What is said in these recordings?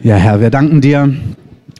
Ja, Herr, wir danken dir,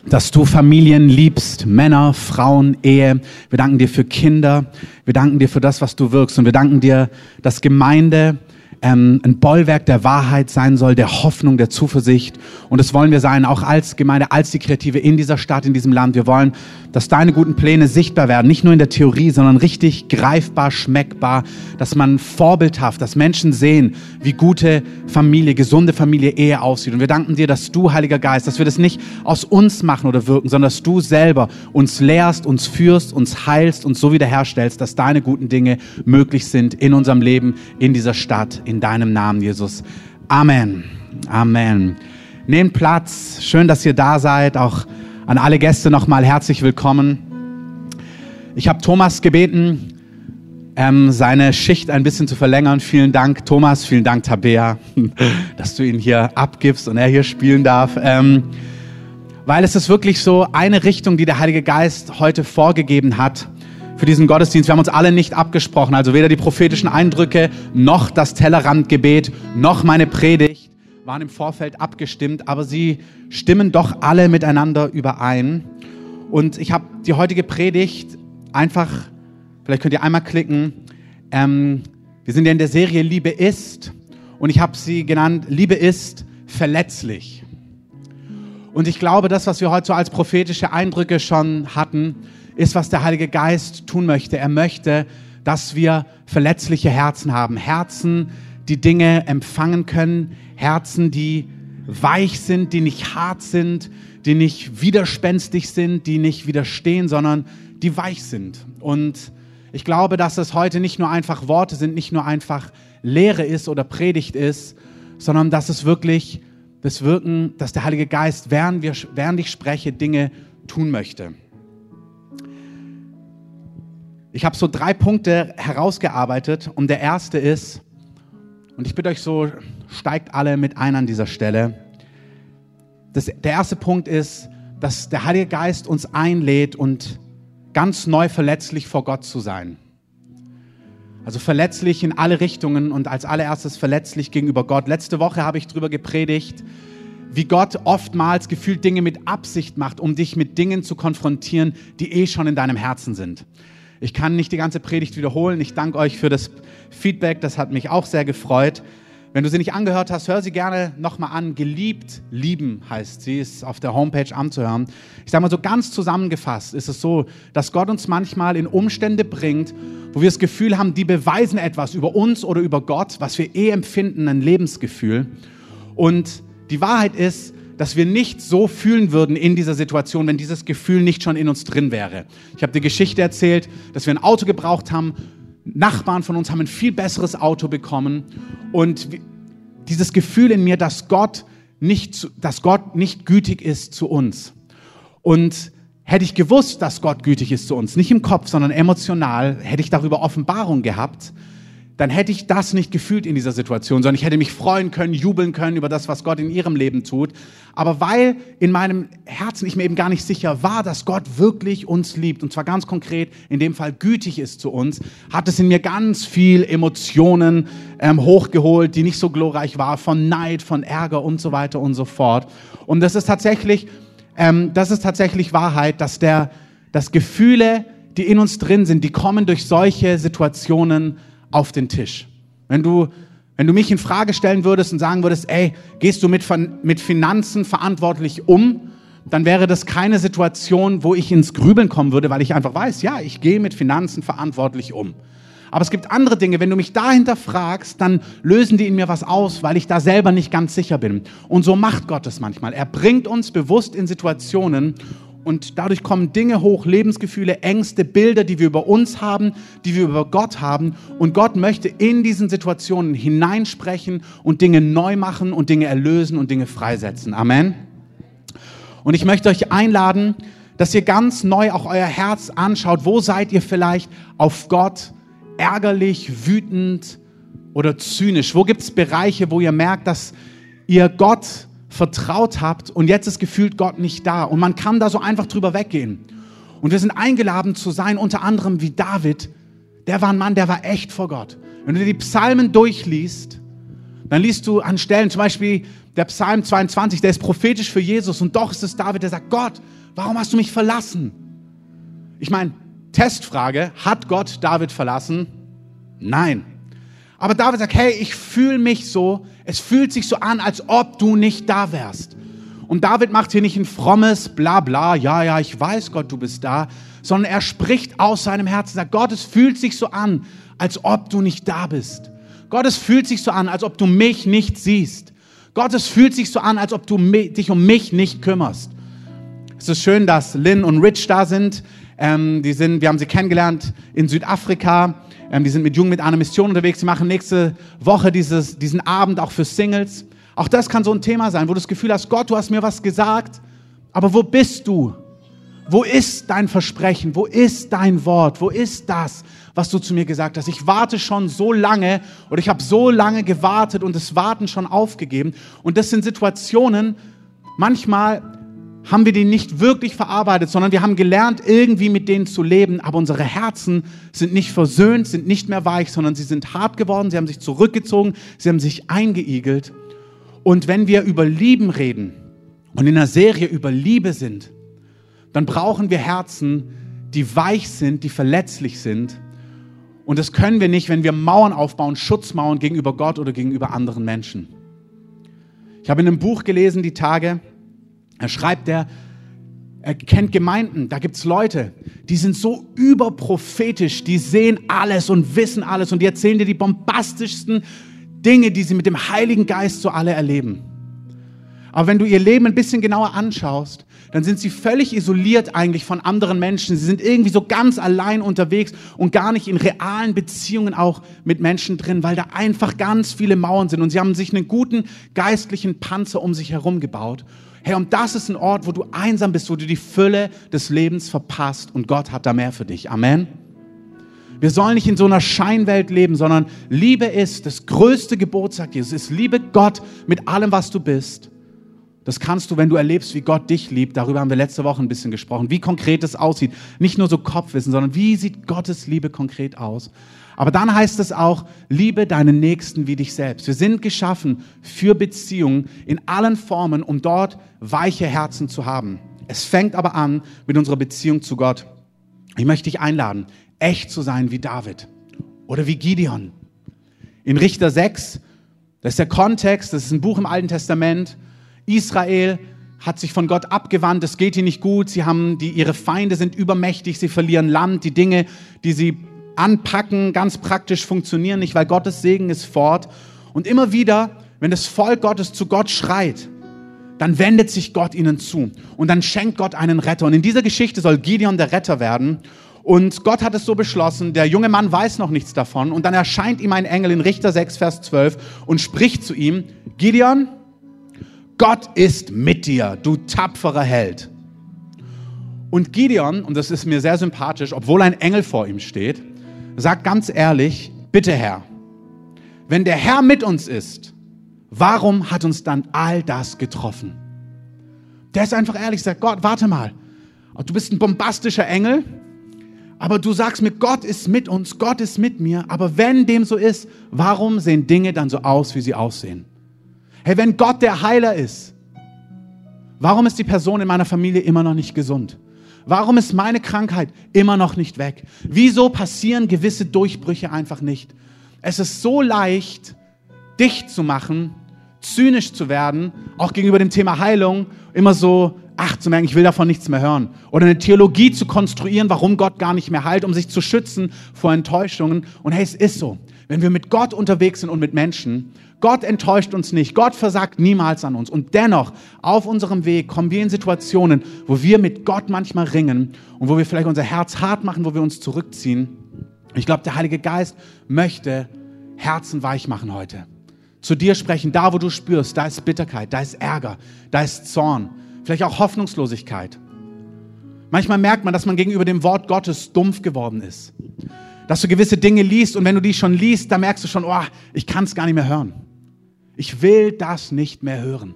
dass du Familien liebst, Männer, Frauen, Ehe. Wir danken dir für Kinder. Wir danken dir für das, was du wirkst. Und wir danken dir, dass Gemeinde ähm, ein Bollwerk der Wahrheit sein soll, der Hoffnung, der Zuversicht. Und das wollen wir sein, auch als Gemeinde, als die Kreative in dieser Stadt, in diesem Land. Wir wollen, dass deine guten Pläne sichtbar werden, nicht nur in der Theorie, sondern richtig greifbar, schmeckbar, dass man vorbildhaft, dass Menschen sehen, wie gute Familie, gesunde Familie, Ehe aussieht. Und wir danken dir, dass du, Heiliger Geist, dass wir das nicht aus uns machen oder wirken, sondern dass du selber uns lehrst, uns führst, uns heilst, uns so wiederherstellst, dass deine guten Dinge möglich sind in unserem Leben, in dieser Stadt, in deinem Namen, Jesus. Amen. Amen. Nehmt Platz. Schön, dass ihr da seid. Auch an alle Gäste nochmal herzlich willkommen. Ich habe Thomas gebeten, ähm, seine Schicht ein bisschen zu verlängern. Vielen Dank, Thomas. Vielen Dank, Tabea, dass du ihn hier abgibst und er hier spielen darf. Ähm, weil es ist wirklich so eine Richtung, die der Heilige Geist heute vorgegeben hat für diesen Gottesdienst. Wir haben uns alle nicht abgesprochen, also weder die prophetischen Eindrücke noch das Tellerrandgebet noch meine Predigt waren im Vorfeld abgestimmt, aber sie stimmen doch alle miteinander überein. Und ich habe die heutige Predigt einfach, vielleicht könnt ihr einmal klicken, ähm, wir sind ja in der Serie Liebe ist und ich habe sie genannt, Liebe ist verletzlich. Und ich glaube, das, was wir heute so als prophetische Eindrücke schon hatten, ist, was der Heilige Geist tun möchte. Er möchte, dass wir verletzliche Herzen haben. Herzen, die Dinge empfangen können. Herzen, die weich sind, die nicht hart sind, die nicht widerspenstig sind, die nicht widerstehen, sondern die weich sind. Und ich glaube, dass es heute nicht nur einfach Worte sind, nicht nur einfach Lehre ist oder Predigt ist, sondern dass es wirklich das Wirken, dass der Heilige Geist, während, wir, während ich spreche, Dinge tun möchte. Ich habe so drei Punkte herausgearbeitet und der erste ist, und ich bitte euch so, steigt alle mit ein an dieser Stelle. Das, der erste Punkt ist, dass der Heilige Geist uns einlädt und ganz neu verletzlich vor Gott zu sein. Also verletzlich in alle Richtungen und als allererstes verletzlich gegenüber Gott. Letzte Woche habe ich darüber gepredigt, wie Gott oftmals gefühlt Dinge mit Absicht macht, um dich mit Dingen zu konfrontieren, die eh schon in deinem Herzen sind. Ich kann nicht die ganze Predigt wiederholen. Ich danke euch für das Feedback. Das hat mich auch sehr gefreut. Wenn du sie nicht angehört hast, hör sie gerne nochmal an. Geliebt, lieben heißt sie, ist auf der Homepage anzuhören. Ich sage mal so ganz zusammengefasst ist es so, dass Gott uns manchmal in Umstände bringt, wo wir das Gefühl haben, die beweisen etwas über uns oder über Gott, was wir eh empfinden, ein Lebensgefühl. Und die Wahrheit ist, dass wir nicht so fühlen würden in dieser Situation, wenn dieses Gefühl nicht schon in uns drin wäre. Ich habe die Geschichte erzählt, dass wir ein Auto gebraucht haben. Nachbarn von uns haben ein viel besseres Auto bekommen. Und dieses Gefühl in mir, dass Gott nicht, dass Gott nicht gütig ist zu uns. Und hätte ich gewusst, dass Gott gütig ist zu uns, nicht im Kopf, sondern emotional, hätte ich darüber Offenbarung gehabt, dann hätte ich das nicht gefühlt in dieser Situation, sondern ich hätte mich freuen können, jubeln können über das, was Gott in ihrem Leben tut. Aber weil in meinem Herzen ich mir eben gar nicht sicher war, dass Gott wirklich uns liebt, und zwar ganz konkret, in dem Fall gütig ist zu uns, hat es in mir ganz viel Emotionen ähm, hochgeholt, die nicht so glorreich war, von Neid, von Ärger und so weiter und so fort. Und das ist tatsächlich, ähm, das ist tatsächlich Wahrheit, dass der, dass Gefühle, die in uns drin sind, die kommen durch solche Situationen auf den Tisch. Wenn du, wenn du mich in Frage stellen würdest und sagen würdest, ey, gehst du mit, mit Finanzen verantwortlich um, dann wäre das keine Situation, wo ich ins Grübeln kommen würde, weil ich einfach weiß, ja, ich gehe mit Finanzen verantwortlich um. Aber es gibt andere Dinge, wenn du mich dahinter fragst, dann lösen die in mir was aus, weil ich da selber nicht ganz sicher bin. Und so macht Gott es manchmal. Er bringt uns bewusst in Situationen und dadurch kommen Dinge hoch, Lebensgefühle, Ängste, Bilder, die wir über uns haben, die wir über Gott haben. Und Gott möchte in diesen Situationen hineinsprechen und Dinge neu machen und Dinge erlösen und Dinge freisetzen. Amen. Und ich möchte euch einladen, dass ihr ganz neu auch euer Herz anschaut. Wo seid ihr vielleicht auf Gott ärgerlich, wütend oder zynisch? Wo gibt es Bereiche, wo ihr merkt, dass ihr Gott vertraut habt und jetzt ist gefühlt Gott nicht da. Und man kann da so einfach drüber weggehen. Und wir sind eingeladen zu sein, unter anderem wie David. Der war ein Mann, der war echt vor Gott. Wenn du die Psalmen durchliest, Dann liest du an Stellen, zum Beispiel der Psalm 22, der ist prophetisch für Jesus und doch ist es David, der sagt, Gott, warum hast du mich verlassen? Ich meine, Testfrage, hat Gott David verlassen? Nein. Aber David sagt, hey, ich fühle mich so, es fühlt sich so an, als ob du nicht da wärst. Und David macht hier nicht ein frommes Blabla, ja, ja, ich weiß Gott, du bist da, sondern er spricht aus seinem Herzen, sagt, Gott, es fühlt sich so an, als ob du nicht da bist. Gott, es fühlt sich so an, als ob du mich nicht siehst. Gott, es fühlt sich so an, als ob du dich um mich nicht kümmerst. Es ist schön, dass Lynn und Rich da sind. Ähm, die sind, wir haben sie kennengelernt in Südafrika. Ähm, die sind mit Jungen mit einer Mission unterwegs. Sie machen nächste Woche dieses, diesen Abend auch für Singles. Auch das kann so ein Thema sein, wo du das Gefühl hast, Gott, du hast mir was gesagt, aber wo bist du? Wo ist dein Versprechen? Wo ist dein Wort? Wo ist das, was du zu mir gesagt hast? Ich warte schon so lange oder ich habe so lange gewartet und das Warten schon aufgegeben. Und das sind Situationen, manchmal haben wir die nicht wirklich verarbeitet, sondern wir haben gelernt, irgendwie mit denen zu leben, aber unsere Herzen sind nicht versöhnt, sind nicht mehr weich, sondern sie sind hart geworden, sie haben sich zurückgezogen, sie haben sich eingeigelt. Und wenn wir über Lieben reden und in einer Serie über Liebe sind, dann brauchen wir Herzen, die weich sind, die verletzlich sind. Und das können wir nicht, wenn wir Mauern aufbauen, Schutzmauern gegenüber Gott oder gegenüber anderen Menschen. Ich habe in einem Buch gelesen, die Tage, er schreibt, er, er kennt Gemeinden, da gibt es Leute, die sind so überprophetisch, die sehen alles und wissen alles und die erzählen dir die bombastischsten Dinge, die sie mit dem Heiligen Geist so alle erleben. Aber wenn du ihr Leben ein bisschen genauer anschaust, dann sind sie völlig isoliert eigentlich von anderen Menschen. Sie sind irgendwie so ganz allein unterwegs und gar nicht in realen Beziehungen auch mit Menschen drin, weil da einfach ganz viele Mauern sind und sie haben sich einen guten geistlichen Panzer um sich herum gebaut. Hey, und das ist ein Ort, wo du einsam bist, wo du die Fülle des Lebens verpasst und Gott hat da mehr für dich. Amen. Wir sollen nicht in so einer Scheinwelt leben, sondern Liebe ist das größte Gebot, sagt Jesus, ist Liebe Gott mit allem, was du bist das kannst du, wenn du erlebst, wie Gott dich liebt. Darüber haben wir letzte Woche ein bisschen gesprochen, wie konkret es aussieht. Nicht nur so Kopfwissen, sondern wie sieht Gottes Liebe konkret aus. Aber dann heißt es auch, liebe deinen Nächsten wie dich selbst. Wir sind geschaffen für Beziehungen in allen Formen, um dort weiche Herzen zu haben. Es fängt aber an mit unserer Beziehung zu Gott. Ich möchte dich einladen, echt zu sein wie David oder wie Gideon. In Richter 6, das ist der Kontext, das ist ein Buch im Alten Testament, Israel hat sich von Gott abgewandt, es geht ihnen nicht gut, sie haben die, ihre Feinde sind übermächtig, sie verlieren Land, die Dinge, die sie anpacken, ganz praktisch funktionieren nicht, weil Gottes Segen ist fort. Und immer wieder, wenn das Volk Gottes zu Gott schreit, dann wendet sich Gott ihnen zu und dann schenkt Gott einen Retter. Und in dieser Geschichte soll Gideon der Retter werden. Und Gott hat es so beschlossen, der junge Mann weiß noch nichts davon. Und dann erscheint ihm ein Engel in Richter 6, Vers 12 und spricht zu ihm, Gideon, Gott ist mit dir, du tapferer Held. Und Gideon, und das ist mir sehr sympathisch, obwohl ein Engel vor ihm steht, sagt ganz ehrlich, bitte Herr, wenn der Herr mit uns ist, warum hat uns dann all das getroffen? Der ist einfach ehrlich, sagt Gott, warte mal, du bist ein bombastischer Engel, aber du sagst mir, Gott ist mit uns, Gott ist mit mir, aber wenn dem so ist, warum sehen Dinge dann so aus, wie sie aussehen? Hey, wenn Gott der Heiler ist, warum ist die Person in meiner Familie immer noch nicht gesund? Warum ist meine Krankheit immer noch nicht weg? Wieso passieren gewisse Durchbrüche einfach nicht? Es ist so leicht, dicht zu machen, zynisch zu werden, auch gegenüber dem Thema Heilung, immer so, ach, zu merken, ich will davon nichts mehr hören. Oder eine Theologie zu konstruieren, warum Gott gar nicht mehr heilt, um sich zu schützen vor Enttäuschungen. Und hey, es ist so. Wenn wir mit Gott unterwegs sind und mit Menschen, Gott enttäuscht uns nicht, Gott versagt niemals an uns. Und dennoch, auf unserem Weg kommen wir in Situationen, wo wir mit Gott manchmal ringen und wo wir vielleicht unser Herz hart machen, wo wir uns zurückziehen. Ich glaube, der Heilige Geist möchte Herzen weich machen heute. Zu dir sprechen, da wo du spürst, da ist Bitterkeit, da ist Ärger, da ist Zorn, vielleicht auch Hoffnungslosigkeit. Manchmal merkt man, dass man gegenüber dem Wort Gottes dumpf geworden ist. Dass du gewisse Dinge liest und wenn du die schon liest, da merkst du schon, oh, ich kann es gar nicht mehr hören. Ich will das nicht mehr hören.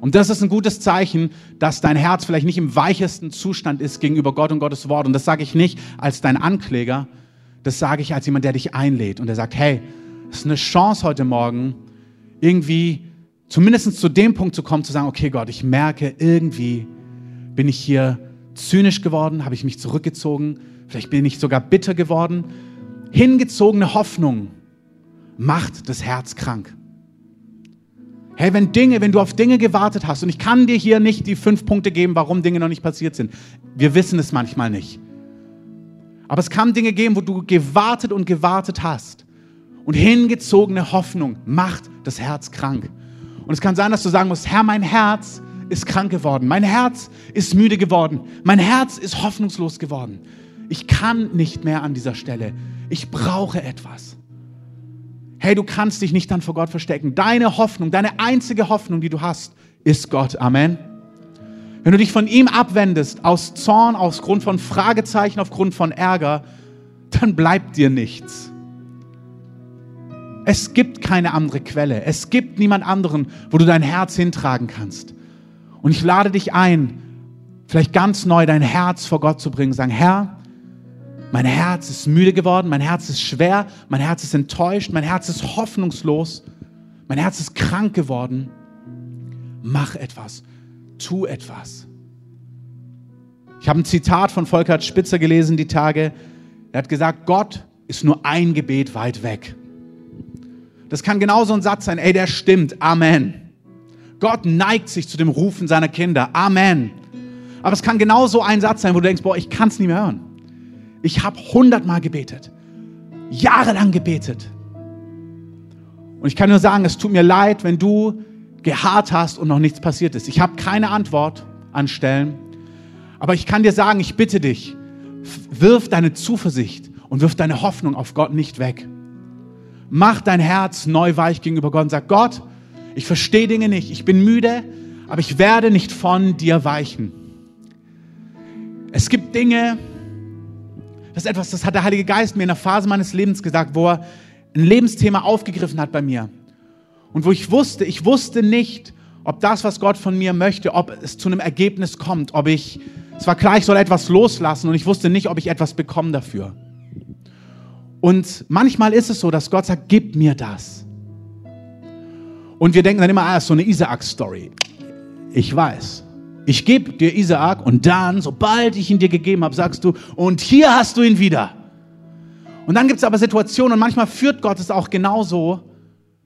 Und das ist ein gutes Zeichen, dass dein Herz vielleicht nicht im weichesten Zustand ist gegenüber Gott und Gottes Wort. Und das sage ich nicht als dein Ankläger, das sage ich als jemand, der dich einlädt und der sagt, hey, es ist eine Chance heute Morgen, irgendwie zumindest zu dem Punkt zu kommen, zu sagen, okay Gott, ich merke, irgendwie bin ich hier zynisch geworden, habe ich mich zurückgezogen, vielleicht bin ich sogar bitter geworden. Hingezogene Hoffnung macht das Herz krank. Hey, wenn Dinge, wenn du auf Dinge gewartet hast, und ich kann dir hier nicht die fünf Punkte geben, warum Dinge noch nicht passiert sind. Wir wissen es manchmal nicht. Aber es kann Dinge geben, wo du gewartet und gewartet hast. Und hingezogene Hoffnung macht das Herz krank. Und es kann sein, dass du sagen musst, Herr, mein Herz ist krank geworden. Mein Herz ist müde geworden. Mein Herz ist hoffnungslos geworden. Ich kann nicht mehr an dieser Stelle. Ich brauche etwas. Hey, du kannst dich nicht dann vor Gott verstecken. Deine Hoffnung, deine einzige Hoffnung, die du hast, ist Gott. Amen. Wenn du dich von ihm abwendest, aus Zorn, aus Grund von Fragezeichen, aufgrund von Ärger, dann bleibt dir nichts. Es gibt keine andere Quelle. Es gibt niemand anderen, wo du dein Herz hintragen kannst. Und ich lade dich ein, vielleicht ganz neu dein Herz vor Gott zu bringen. Sagen, Herr, mein Herz ist müde geworden, mein Herz ist schwer, mein Herz ist enttäuscht, mein Herz ist hoffnungslos, mein Herz ist krank geworden. Mach etwas, tu etwas. Ich habe ein Zitat von Volkert Spitzer gelesen die Tage. Er hat gesagt, Gott ist nur ein Gebet weit weg. Das kann genauso ein Satz sein, ey, der stimmt, Amen. Gott neigt sich zu dem Rufen seiner Kinder, Amen. Aber es kann genauso ein Satz sein, wo du denkst, boah, ich kann es nicht mehr hören. Ich habe hundertmal gebetet, jahrelang gebetet. Und ich kann nur sagen, es tut mir leid, wenn du geharrt hast und noch nichts passiert ist. Ich habe keine Antwort an Stellen, aber ich kann dir sagen, ich bitte dich, wirf deine Zuversicht und wirf deine Hoffnung auf Gott nicht weg. Mach dein Herz neu weich gegenüber Gott und sag, Gott, ich verstehe Dinge nicht, ich bin müde, aber ich werde nicht von dir weichen. Es gibt Dinge, das ist etwas, das hat der Heilige Geist mir in einer Phase meines Lebens gesagt, wo er ein Lebensthema aufgegriffen hat bei mir. Und wo ich wusste, ich wusste nicht, ob das, was Gott von mir möchte, ob es zu einem Ergebnis kommt, ob ich, es war klar, ich soll etwas loslassen und ich wusste nicht, ob ich etwas bekomme dafür. Und manchmal ist es so, dass Gott sagt, gib mir das. Und wir denken dann immer, ah, ist so eine Isaac-Story. Ich weiß. Ich gebe dir Isaak und dann, sobald ich ihn dir gegeben habe, sagst du, und hier hast du ihn wieder. Und dann gibt es aber Situationen und manchmal führt Gott es auch genauso,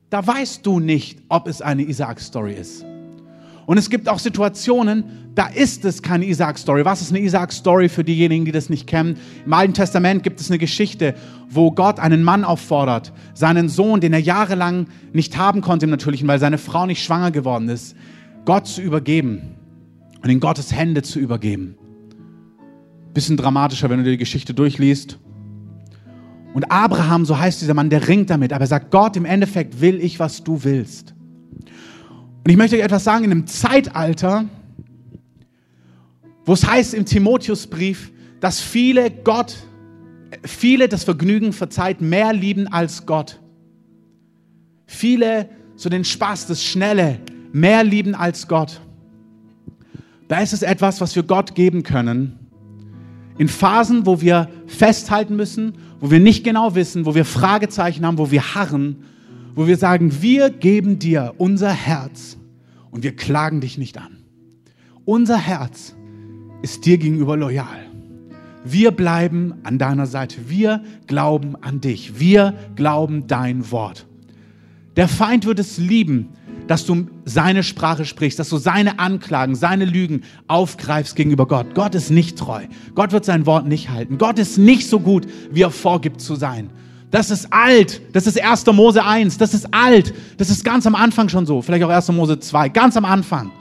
da weißt du nicht, ob es eine Isaak-Story ist. Und es gibt auch Situationen, da ist es keine Isaak-Story. Was ist eine Isaak-Story für diejenigen, die das nicht kennen? Im Alten Testament gibt es eine Geschichte, wo Gott einen Mann auffordert, seinen Sohn, den er jahrelang nicht haben konnte im Natürlichen, weil seine Frau nicht schwanger geworden ist, Gott zu übergeben und in Gottes Hände zu übergeben. Bisschen dramatischer, wenn du dir die Geschichte durchliest. Und Abraham, so heißt dieser Mann, der ringt damit, aber er sagt, Gott, im Endeffekt will ich, was du willst. Und ich möchte euch etwas sagen, in einem Zeitalter, wo es heißt im Timotheusbrief, dass viele Gott, viele das Vergnügen verzeiht, mehr lieben als Gott. Viele so den Spaß, das Schnelle, mehr lieben als Gott da ist es etwas, was wir Gott geben können. In Phasen, wo wir festhalten müssen, wo wir nicht genau wissen, wo wir Fragezeichen haben, wo wir harren, wo wir sagen, wir geben dir unser Herz und wir klagen dich nicht an. Unser Herz ist dir gegenüber loyal. Wir bleiben an deiner Seite. Wir glauben an dich. Wir glauben dein Wort. Der Feind wird es lieben, dass du seine Sprache sprichst, dass du seine Anklagen, seine Lügen aufgreifst gegenüber Gott. Gott ist nicht treu. Gott wird sein Wort nicht halten. Gott ist nicht so gut, wie er vorgibt zu sein. Das ist alt. Das ist 1. Mose 1. Das ist alt. Das ist ganz am Anfang schon so. Vielleicht auch 1. Mose 2. Ganz am Anfang.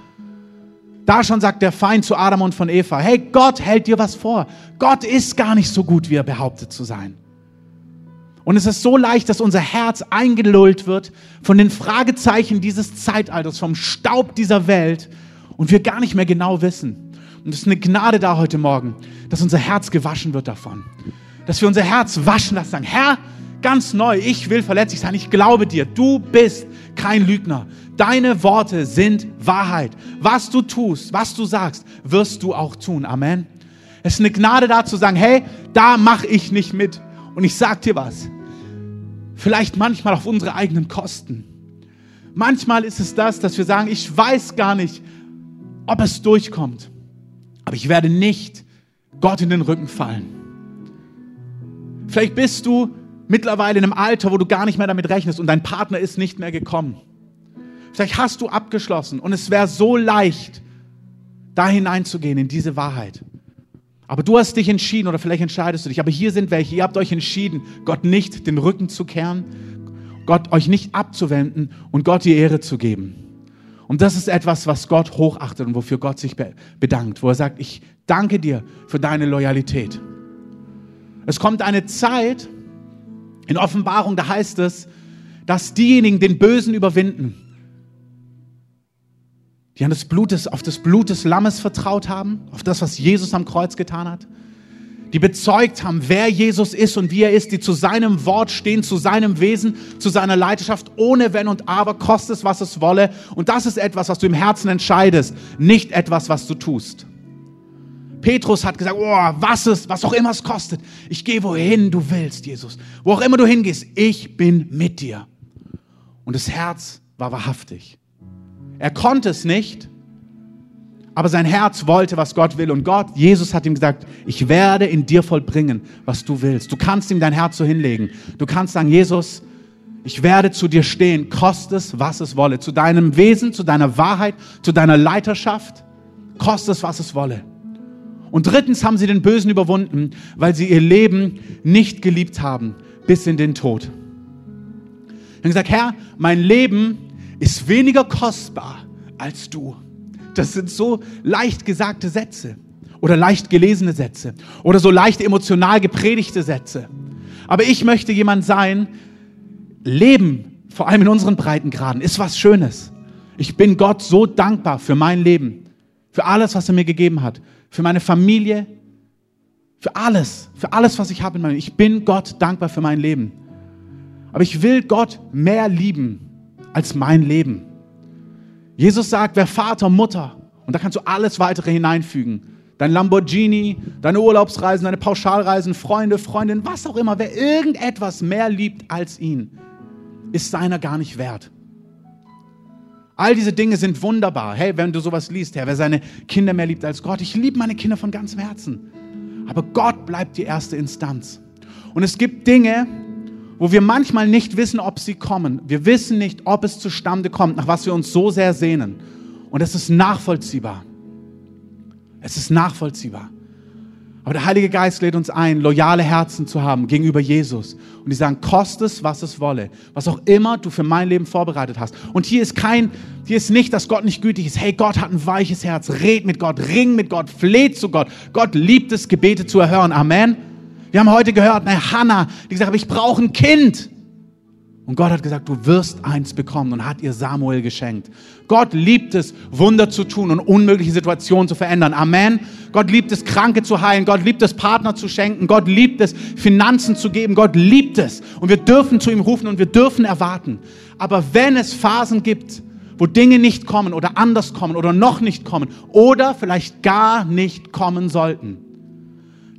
Da schon sagt der Feind zu Adam und von Eva, hey, Gott hält dir was vor. Gott ist gar nicht so gut, wie er behauptet zu sein. Und es ist so leicht, dass unser Herz eingelullt wird von den Fragezeichen dieses Zeitalters, vom Staub dieser Welt und wir gar nicht mehr genau wissen. Und es ist eine Gnade da heute Morgen, dass unser Herz gewaschen wird davon. Dass wir unser Herz waschen lassen, sagen, Herr, ganz neu, ich will verletzlich sein, ich glaube dir, du bist kein Lügner. Deine Worte sind Wahrheit. Was du tust, was du sagst, wirst du auch tun. Amen. Es ist eine Gnade da zu sagen, hey, da mache ich nicht mit. Und ich sag dir was, vielleicht manchmal auf unsere eigenen Kosten. Manchmal ist es das, dass wir sagen, ich weiß gar nicht, ob es durchkommt. Aber ich werde nicht Gott in den Rücken fallen. Vielleicht bist du mittlerweile in einem Alter, wo du gar nicht mehr damit rechnest und dein Partner ist nicht mehr gekommen. Vielleicht hast du abgeschlossen und es wäre so leicht, da hineinzugehen in diese Wahrheit. Aber du hast dich entschieden oder vielleicht entscheidest du dich. Aber hier sind welche, ihr habt euch entschieden, Gott nicht den Rücken zu kehren, Gott euch nicht abzuwenden und Gott die Ehre zu geben. Und das ist etwas, was Gott hochachtet und wofür Gott sich bedankt, wo er sagt, ich danke dir für deine Loyalität. Es kommt eine Zeit in Offenbarung, da heißt es, dass diejenigen den Bösen überwinden, die an das Blut des, auf das Blut des Lammes vertraut haben, auf das, was Jesus am Kreuz getan hat, die bezeugt haben, wer Jesus ist und wie er ist, die zu seinem Wort stehen, zu seinem Wesen, zu seiner Leidenschaft, ohne Wenn und Aber, kostet es, was es wolle. Und das ist etwas, was du im Herzen entscheidest, nicht etwas, was du tust. Petrus hat gesagt, oh, was es, was auch immer es kostet, ich gehe wohin du willst, Jesus. Wo auch immer du hingehst, ich bin mit dir. Und das Herz war wahrhaftig. Er konnte es nicht, aber sein Herz wollte, was Gott will. Und Gott, Jesus hat ihm gesagt, ich werde in dir vollbringen, was du willst. Du kannst ihm dein Herz so hinlegen. Du kannst sagen, Jesus, ich werde zu dir stehen, kostet es, was es wolle. Zu deinem Wesen, zu deiner Wahrheit, zu deiner Leiterschaft, kostet es, was es wolle. Und drittens haben sie den Bösen überwunden, weil sie ihr Leben nicht geliebt haben, bis in den Tod. Und gesagt, Herr, mein Leben ist weniger kostbar als du. Das sind so leicht gesagte Sätze oder leicht gelesene Sätze oder so leicht emotional gepredigte Sätze. Aber ich möchte jemand sein, Leben, vor allem in unseren Breitengraden, ist was Schönes. Ich bin Gott so dankbar für mein Leben, für alles, was er mir gegeben hat, für meine Familie, für alles, für alles, was ich habe in meinem Leben. Ich bin Gott dankbar für mein Leben. Aber ich will Gott mehr lieben als mein Leben. Jesus sagt, wer Vater, Mutter, und da kannst du alles weitere hineinfügen. Dein Lamborghini, deine Urlaubsreisen, deine Pauschalreisen, Freunde, Freundin, was auch immer, wer irgendetwas mehr liebt als ihn, ist seiner gar nicht wert. All diese Dinge sind wunderbar. Hey, wenn du sowas liest, Herr, wer seine Kinder mehr liebt als Gott, ich liebe meine Kinder von ganzem Herzen. Aber Gott bleibt die erste Instanz. Und es gibt Dinge, wo wir manchmal nicht wissen, ob sie kommen. Wir wissen nicht, ob es zustande kommt, nach was wir uns so sehr sehnen. Und es ist nachvollziehbar. Es ist nachvollziehbar. Aber der Heilige Geist lädt uns ein, loyale Herzen zu haben gegenüber Jesus. Und die sagen, koste es, was es wolle. Was auch immer du für mein Leben vorbereitet hast. Und hier ist kein, hier ist nicht, dass Gott nicht gütig ist. Hey, Gott hat ein weiches Herz. Red mit Gott, ring mit Gott, fleht zu Gott. Gott liebt es, Gebete zu erhören. Amen. Wir haben heute gehört, eine Hannah, die gesagt hat, ich brauche ein Kind. Und Gott hat gesagt, du wirst eins bekommen und hat ihr Samuel geschenkt. Gott liebt es, Wunder zu tun und unmögliche Situationen zu verändern. Amen. Gott liebt es, Kranke zu heilen. Gott liebt es, Partner zu schenken. Gott liebt es, Finanzen zu geben. Gott liebt es. Und wir dürfen zu ihm rufen und wir dürfen erwarten. Aber wenn es Phasen gibt, wo Dinge nicht kommen oder anders kommen oder noch nicht kommen oder vielleicht gar nicht kommen sollten,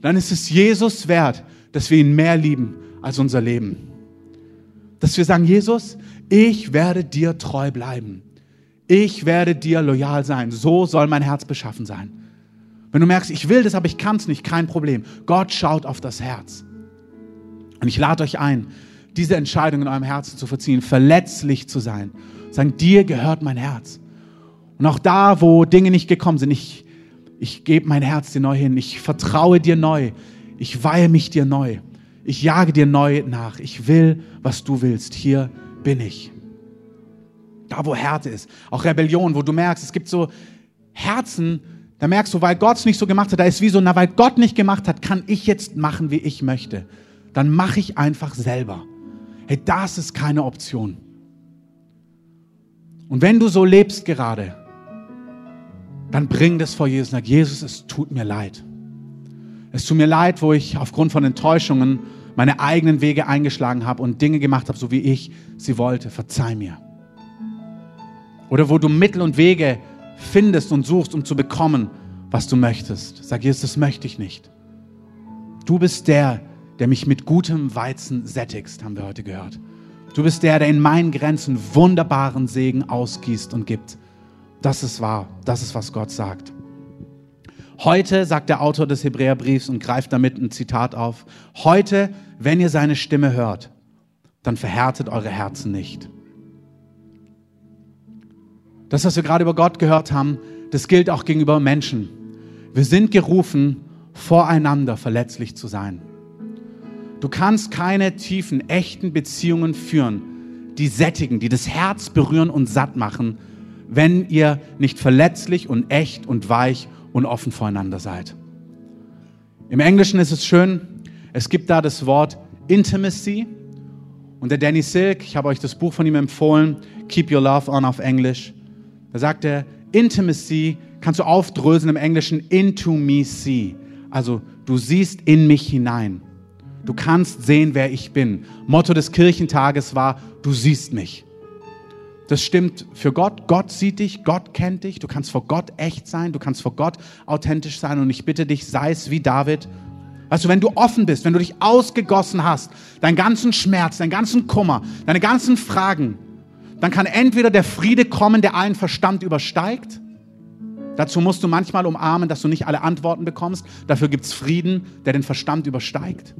dann ist es Jesus wert, dass wir ihn mehr lieben als unser Leben. Dass wir sagen, Jesus, ich werde dir treu bleiben. Ich werde dir loyal sein. So soll mein Herz beschaffen sein. Wenn du merkst, ich will das, aber ich kann es nicht, kein Problem. Gott schaut auf das Herz. Und ich lade euch ein, diese Entscheidung in eurem Herzen zu verziehen, verletzlich zu sein. Sagen, dir gehört mein Herz. Und auch da, wo Dinge nicht gekommen sind, ich ich gebe mein Herz dir neu hin. Ich vertraue dir neu. Ich weihe mich dir neu. Ich jage dir neu nach. Ich will, was du willst. Hier bin ich. Da, wo Härte ist. Auch Rebellion, wo du merkst, es gibt so Herzen, da merkst du, weil Gott es nicht so gemacht hat, da ist wie so, na, weil Gott nicht gemacht hat, kann ich jetzt machen, wie ich möchte. Dann mache ich einfach selber. Hey, das ist keine Option. Und wenn du so lebst gerade, dann bring das vor Jesus und sag, Jesus, es tut mir leid. Es tut mir leid, wo ich aufgrund von Enttäuschungen meine eigenen Wege eingeschlagen habe und Dinge gemacht habe, so wie ich sie wollte. Verzeih mir. Oder wo du Mittel und Wege findest und suchst, um zu bekommen, was du möchtest. Sag Jesus, das möchte ich nicht. Du bist der, der mich mit gutem Weizen sättigst, haben wir heute gehört. Du bist der, der in meinen Grenzen wunderbaren Segen ausgießt und gibt. Das ist wahr. Das ist, was Gott sagt. Heute, sagt der Autor des Hebräerbriefs und greift damit ein Zitat auf, heute, wenn ihr seine Stimme hört, dann verhärtet eure Herzen nicht. Das, was wir gerade über Gott gehört haben, das gilt auch gegenüber Menschen. Wir sind gerufen, voreinander verletzlich zu sein. Du kannst keine tiefen, echten Beziehungen führen, die sättigen, die das Herz berühren und satt machen, wenn ihr nicht verletzlich und echt und weich und offen voreinander seid. Im Englischen ist es schön, es gibt da das Wort Intimacy. Und der Danny Silk, ich habe euch das Buch von ihm empfohlen, Keep Your Love On auf Englisch. Da sagt er, Intimacy kannst du aufdröseln im Englischen into me see. Also du siehst in mich hinein. Du kannst sehen, wer ich bin. Motto des Kirchentages war, du siehst mich. Das stimmt für Gott. Gott sieht dich, Gott kennt dich. Du kannst vor Gott echt sein, du kannst vor Gott authentisch sein. Und ich bitte dich, sei es wie David. Weißt du, wenn du offen bist, wenn du dich ausgegossen hast, deinen ganzen Schmerz, deinen ganzen Kummer, deine ganzen Fragen, dann kann entweder der Friede kommen, der allen Verstand übersteigt. Dazu musst du manchmal umarmen, dass du nicht alle Antworten bekommst. Dafür gibt es Frieden, der den Verstand übersteigt.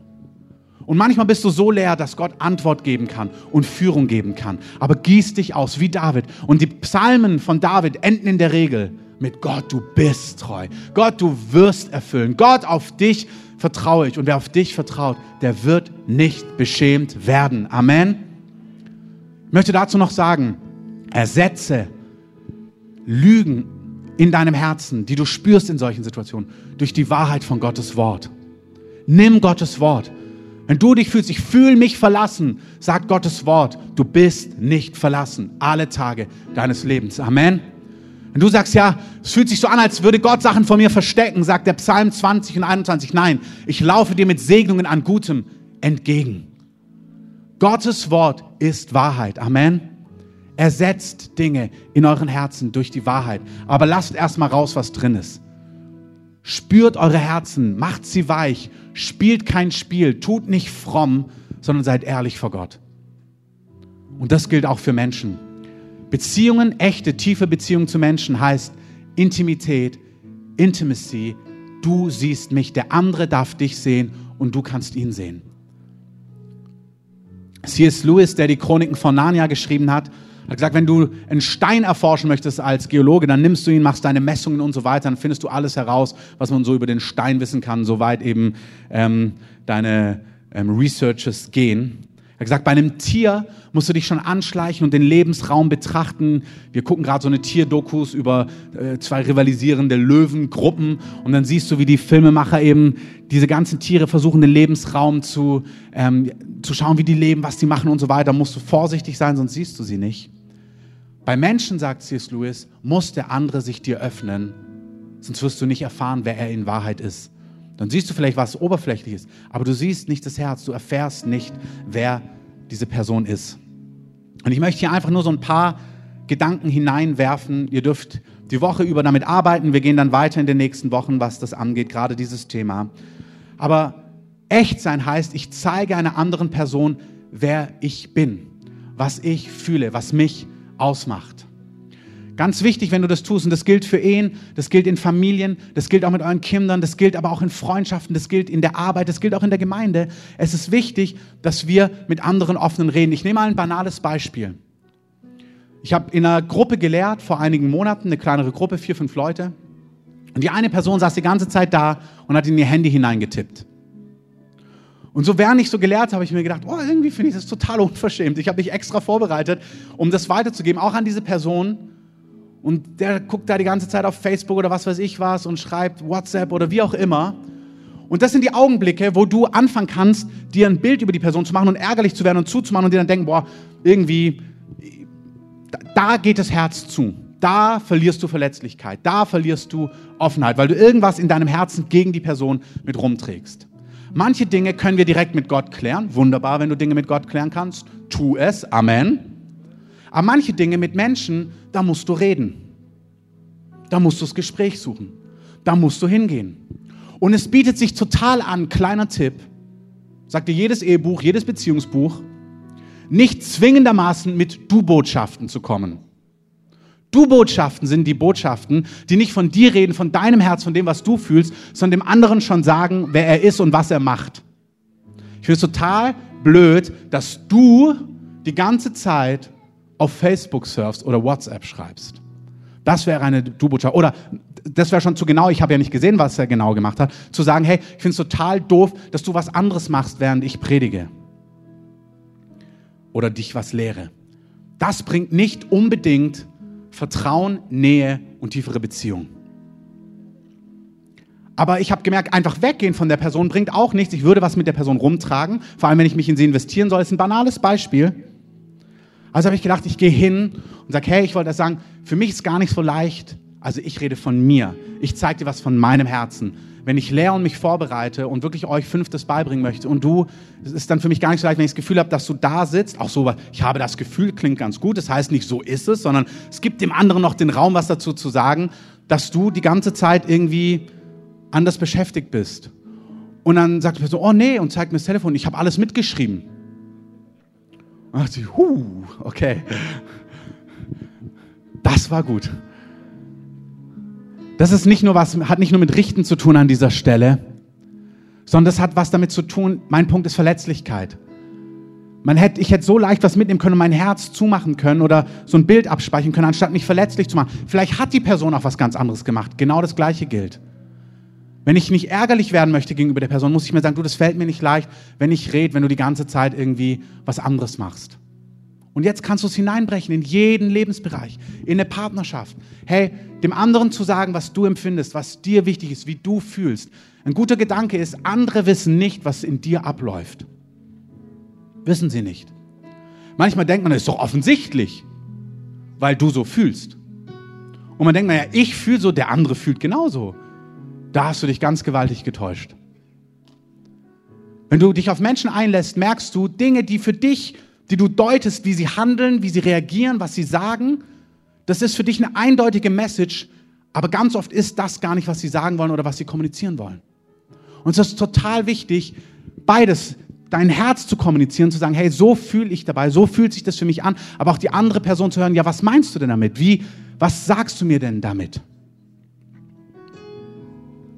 Und manchmal bist du so leer, dass Gott Antwort geben kann und Führung geben kann. Aber gieß dich aus wie David. Und die Psalmen von David enden in der Regel mit Gott, du bist treu. Gott, du wirst erfüllen. Gott, auf dich vertraue ich. Und wer auf dich vertraut, der wird nicht beschämt werden. Amen. Ich möchte dazu noch sagen, ersetze Lügen in deinem Herzen, die du spürst in solchen Situationen, durch die Wahrheit von Gottes Wort. Nimm Gottes Wort wenn du dich fühlst, ich fühle mich verlassen, sagt Gottes Wort, du bist nicht verlassen, alle Tage deines Lebens. Amen. Wenn du sagst, ja, es fühlt sich so an, als würde Gott Sachen von mir verstecken, sagt der Psalm 20 und 21, nein, ich laufe dir mit Segnungen an Gutem entgegen. Gottes Wort ist Wahrheit. Amen. Ersetzt Dinge in euren Herzen durch die Wahrheit. Aber lasst erstmal raus, was drin ist. Spürt eure Herzen, macht sie weich, spielt kein Spiel, tut nicht fromm, sondern seid ehrlich vor Gott. Und das gilt auch für Menschen. Beziehungen, echte, tiefe Beziehungen zu Menschen heißt Intimität, Intimacy. Du siehst mich, der andere darf dich sehen und du kannst ihn sehen. C.S. Lewis, der die Chroniken von Narnia geschrieben hat, hat gesagt, wenn du einen Stein erforschen möchtest als Geologe, dann nimmst du ihn, machst deine Messungen und so weiter, dann findest du alles heraus, was man so über den Stein wissen kann, soweit eben ähm, deine ähm, Researches gehen. Er hat gesagt, bei einem Tier musst du dich schon anschleichen und den Lebensraum betrachten. Wir gucken gerade so eine Tierdokus über äh, zwei rivalisierende Löwengruppen und dann siehst du, wie die Filmemacher eben diese ganzen Tiere versuchen, den Lebensraum zu, ähm, zu schauen, wie die leben, was die machen und so weiter. Musst du vorsichtig sein, sonst siehst du sie nicht. Bei Menschen, sagt C.S. Lewis, muss der andere sich dir öffnen, sonst wirst du nicht erfahren, wer er in Wahrheit ist. Dann siehst du vielleicht was Oberflächliches, aber du siehst nicht das Herz, du erfährst nicht, wer diese Person ist. Und ich möchte hier einfach nur so ein paar Gedanken hineinwerfen. Ihr dürft die Woche über damit arbeiten. Wir gehen dann weiter in den nächsten Wochen, was das angeht, gerade dieses Thema. Aber echt sein heißt, ich zeige einer anderen Person, wer ich bin, was ich fühle, was mich ausmacht. Ganz wichtig, wenn du das tust, und das gilt für Ehen, das gilt in Familien, das gilt auch mit euren Kindern, das gilt aber auch in Freundschaften, das gilt in der Arbeit, das gilt auch in der Gemeinde. Es ist wichtig, dass wir mit anderen offenen reden. Ich nehme mal ein banales Beispiel. Ich habe in einer Gruppe gelehrt, vor einigen Monaten, eine kleinere Gruppe, vier, fünf Leute. Und die eine Person saß die ganze Zeit da und hat in ihr Handy hineingetippt. Und so während ich so gelehrt habe, ich mir gedacht, oh, irgendwie finde ich das total unverschämt. Ich habe mich extra vorbereitet, um das weiterzugeben, auch an diese Person. Und der guckt da die ganze Zeit auf Facebook oder was weiß ich was und schreibt WhatsApp oder wie auch immer. Und das sind die Augenblicke, wo du anfangen kannst, dir ein Bild über die Person zu machen und ärgerlich zu werden und zuzumachen und dir dann denken, boah, irgendwie, da geht das Herz zu. Da verlierst du Verletzlichkeit. Da verlierst du Offenheit, weil du irgendwas in deinem Herzen gegen die Person mit rumträgst. Manche Dinge können wir direkt mit Gott klären. Wunderbar, wenn du Dinge mit Gott klären kannst. Tu es. Amen. Aber manche Dinge mit Menschen, da musst du reden. Da musst du das Gespräch suchen. Da musst du hingehen. Und es bietet sich total an, kleiner Tipp, sagt dir jedes Ehebuch, jedes Beziehungsbuch, nicht zwingendermaßen mit Du-Botschaften zu kommen. Du-Botschaften sind die Botschaften, die nicht von dir reden, von deinem Herz, von dem, was du fühlst, sondern dem anderen schon sagen, wer er ist und was er macht. Ich finde es total blöd, dass du die ganze Zeit auf Facebook surfst oder WhatsApp schreibst. Das wäre eine Du-Botschaft. Oder das wäre schon zu genau, ich habe ja nicht gesehen, was er genau gemacht hat, zu sagen, hey, ich finde es total doof, dass du was anderes machst, während ich predige. Oder dich was lehre. Das bringt nicht unbedingt Vertrauen, Nähe und tiefere Beziehung. Aber ich habe gemerkt, einfach weggehen von der Person bringt auch nichts. Ich würde was mit der Person rumtragen, vor allem wenn ich mich in sie investieren soll. Das ist ein banales Beispiel. Also habe ich gedacht, ich gehe hin und sage, hey, ich wollte das sagen, für mich ist gar nicht so leicht. Also ich rede von mir. Ich zeige dir was von meinem Herzen. Wenn ich lehre und mich vorbereite und wirklich euch Fünftes beibringen möchte und du, es ist dann für mich gar nicht so leicht, wenn ich das Gefühl habe, dass du da sitzt, auch so, ich habe das Gefühl, klingt ganz gut, das heißt nicht so ist es, sondern es gibt dem anderen noch den Raum, was dazu zu sagen, dass du die ganze Zeit irgendwie anders beschäftigt bist. Und dann sagt die Person, oh nee, und zeigt mir das Telefon, ich habe alles mitgeschrieben. Und dachte ich, huh, okay. Das war gut. Das ist nicht nur was, hat nicht nur mit Richten zu tun an dieser Stelle, sondern das hat was damit zu tun, mein Punkt ist Verletzlichkeit. Man hätte, ich hätte so leicht was mitnehmen können und mein Herz zumachen können oder so ein Bild abspeichern können, anstatt mich verletzlich zu machen. Vielleicht hat die Person auch was ganz anderes gemacht. Genau das Gleiche gilt. Wenn ich nicht ärgerlich werden möchte gegenüber der Person, muss ich mir sagen, du, das fällt mir nicht leicht, wenn ich rede, wenn du die ganze Zeit irgendwie was anderes machst. Und jetzt kannst du es hineinbrechen in jeden Lebensbereich, in eine Partnerschaft. Hey, dem anderen zu sagen, was du empfindest, was dir wichtig ist, wie du fühlst. Ein guter Gedanke ist, andere wissen nicht, was in dir abläuft. Wissen sie nicht. Manchmal denkt man, das ist doch offensichtlich, weil du so fühlst. Und man denkt, naja, ich fühle so, der andere fühlt genauso. Da hast du dich ganz gewaltig getäuscht. Wenn du dich auf Menschen einlässt, merkst du Dinge, die für dich, die du deutest, wie sie handeln, wie sie reagieren, was sie sagen, das ist für dich eine eindeutige Message, aber ganz oft ist das gar nicht, was sie sagen wollen oder was sie kommunizieren wollen. Und es ist total wichtig, beides, dein Herz zu kommunizieren, zu sagen, hey, so fühle ich dabei, so fühlt sich das für mich an, aber auch die andere Person zu hören, ja, was meinst du denn damit? Wie, was sagst du mir denn damit?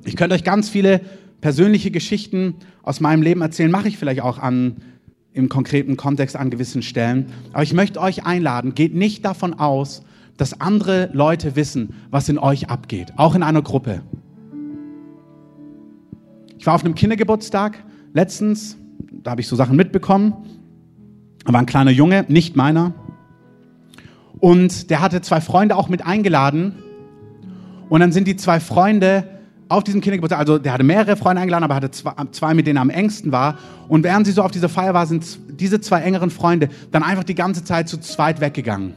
Ich könnte euch ganz viele persönliche Geschichten aus meinem Leben erzählen, mache ich vielleicht auch an, im konkreten Kontext an gewissen Stellen. Aber ich möchte euch einladen, geht nicht davon aus, dass andere Leute wissen, was in euch abgeht, auch in einer Gruppe. Ich war auf einem Kindergeburtstag letztens, da habe ich so Sachen mitbekommen. Da war ein kleiner Junge, nicht meiner. Und der hatte zwei Freunde auch mit eingeladen. Und dann sind die zwei Freunde auf diesem Kindergeburtstag, also der hatte mehrere Freunde eingeladen, aber hatte zwei, zwei, mit denen er am engsten war. Und während sie so auf dieser Feier war, sind diese zwei engeren Freunde dann einfach die ganze Zeit zu zweit weggegangen.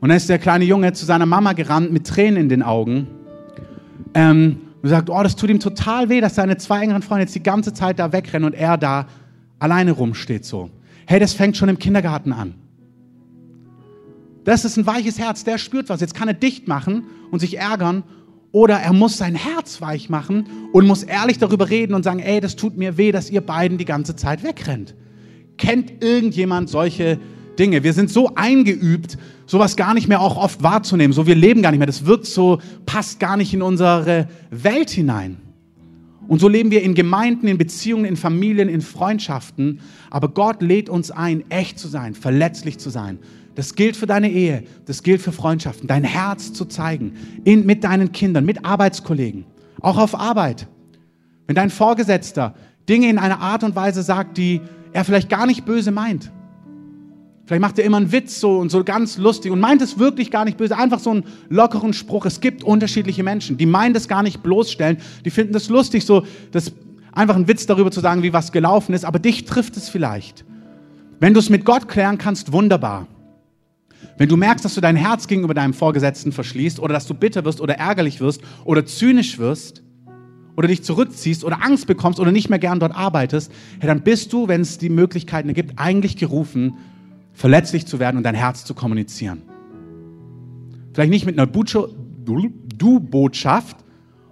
Und dann ist der kleine Junge zu seiner Mama gerannt mit Tränen in den Augen ähm, und sagt, oh, das tut ihm total weh, dass seine zwei engeren Freunde jetzt die ganze Zeit da wegrennen und er da alleine rumsteht so. Hey, das fängt schon im Kindergarten an. Das ist ein weiches Herz, der spürt was. Jetzt kann er dicht machen und sich ärgern oder er muss sein Herz weich machen und muss ehrlich darüber reden und sagen, ey, das tut mir weh, dass ihr beiden die ganze Zeit wegrennt. Kennt irgendjemand solche Dinge? Wir sind so eingeübt, sowas gar nicht mehr auch oft wahrzunehmen. So, wir leben gar nicht mehr. Das wirkt so, passt gar nicht in unsere Welt hinein. Und so leben wir in Gemeinden, in Beziehungen, in Familien, in Freundschaften. Aber Gott lädt uns ein, echt zu sein, verletzlich zu sein, das gilt für deine Ehe, das gilt für Freundschaften, dein Herz zu zeigen, in, mit deinen Kindern, mit Arbeitskollegen, auch auf Arbeit. Wenn dein Vorgesetzter Dinge in einer Art und Weise sagt, die er vielleicht gar nicht böse meint. Vielleicht macht er immer einen Witz so und so ganz lustig und meint es wirklich gar nicht böse, einfach so einen lockeren Spruch. Es gibt unterschiedliche Menschen, die meinen das gar nicht bloßstellen, die finden das lustig, so das einfach einen Witz darüber zu sagen, wie was gelaufen ist, aber dich trifft es vielleicht. Wenn du es mit Gott klären kannst, wunderbar. Wenn du merkst, dass du dein Herz gegenüber deinem Vorgesetzten verschließt oder dass du bitter wirst oder ärgerlich wirst oder zynisch wirst oder dich zurückziehst oder Angst bekommst oder nicht mehr gern dort arbeitest, ja, dann bist du, wenn es die Möglichkeiten gibt, eigentlich gerufen, verletzlich zu werden und dein Herz zu kommunizieren. Vielleicht nicht mit einer Du-Botschaft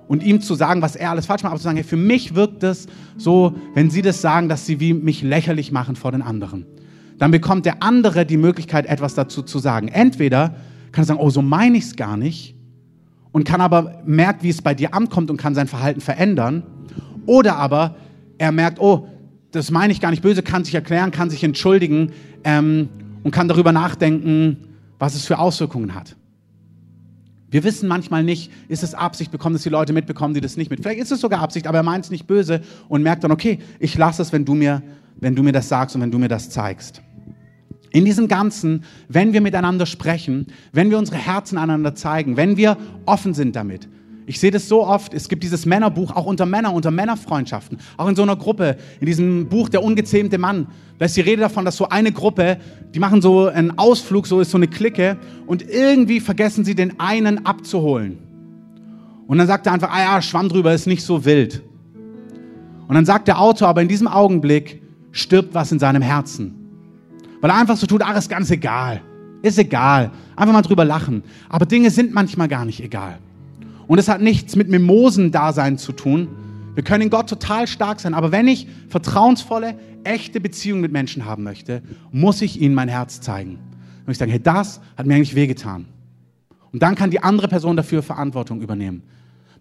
und ihm zu sagen, was er alles falsch macht, aber zu sagen, hey, für mich wirkt es so, wenn sie das sagen, dass sie wie mich lächerlich machen vor den anderen dann bekommt der andere die Möglichkeit, etwas dazu zu sagen. Entweder kann er sagen, oh, so meine ich es gar nicht und kann aber merkt, wie es bei dir ankommt und kann sein Verhalten verändern. Oder aber er merkt, oh, das meine ich gar nicht böse, kann sich erklären, kann sich entschuldigen ähm, und kann darüber nachdenken, was es für Auswirkungen hat. Wir wissen manchmal nicht, ist es Absicht, bekommen es die Leute mitbekommen, die das nicht mit. Vielleicht ist es sogar Absicht, aber er meint es nicht böse und merkt dann, okay, ich lasse es, wenn du mir, wenn du mir das sagst und wenn du mir das zeigst. In diesem Ganzen, wenn wir miteinander sprechen, wenn wir unsere Herzen einander zeigen, wenn wir offen sind damit, ich sehe das so oft, es gibt dieses Männerbuch, auch unter Männern, unter Männerfreundschaften, auch in so einer Gruppe, in diesem Buch Der ungezähmte Mann. Da ist die Rede davon, dass so eine Gruppe, die machen so einen Ausflug, so ist so eine Clique und irgendwie vergessen sie den einen abzuholen. Und dann sagt er einfach, ah ja, Schwamm drüber ist nicht so wild. Und dann sagt der Autor, aber in diesem Augenblick stirbt was in seinem Herzen. Weil er einfach so tut, ach, ist ganz egal. Ist egal. Einfach mal drüber lachen. Aber Dinge sind manchmal gar nicht egal. Und es hat nichts mit Mimosen-Dasein zu tun. Wir können in Gott total stark sein, aber wenn ich vertrauensvolle, echte Beziehungen mit Menschen haben möchte, muss ich ihnen mein Herz zeigen. Und ich sage, hey, das hat mir eigentlich wehgetan. Und dann kann die andere Person dafür Verantwortung übernehmen.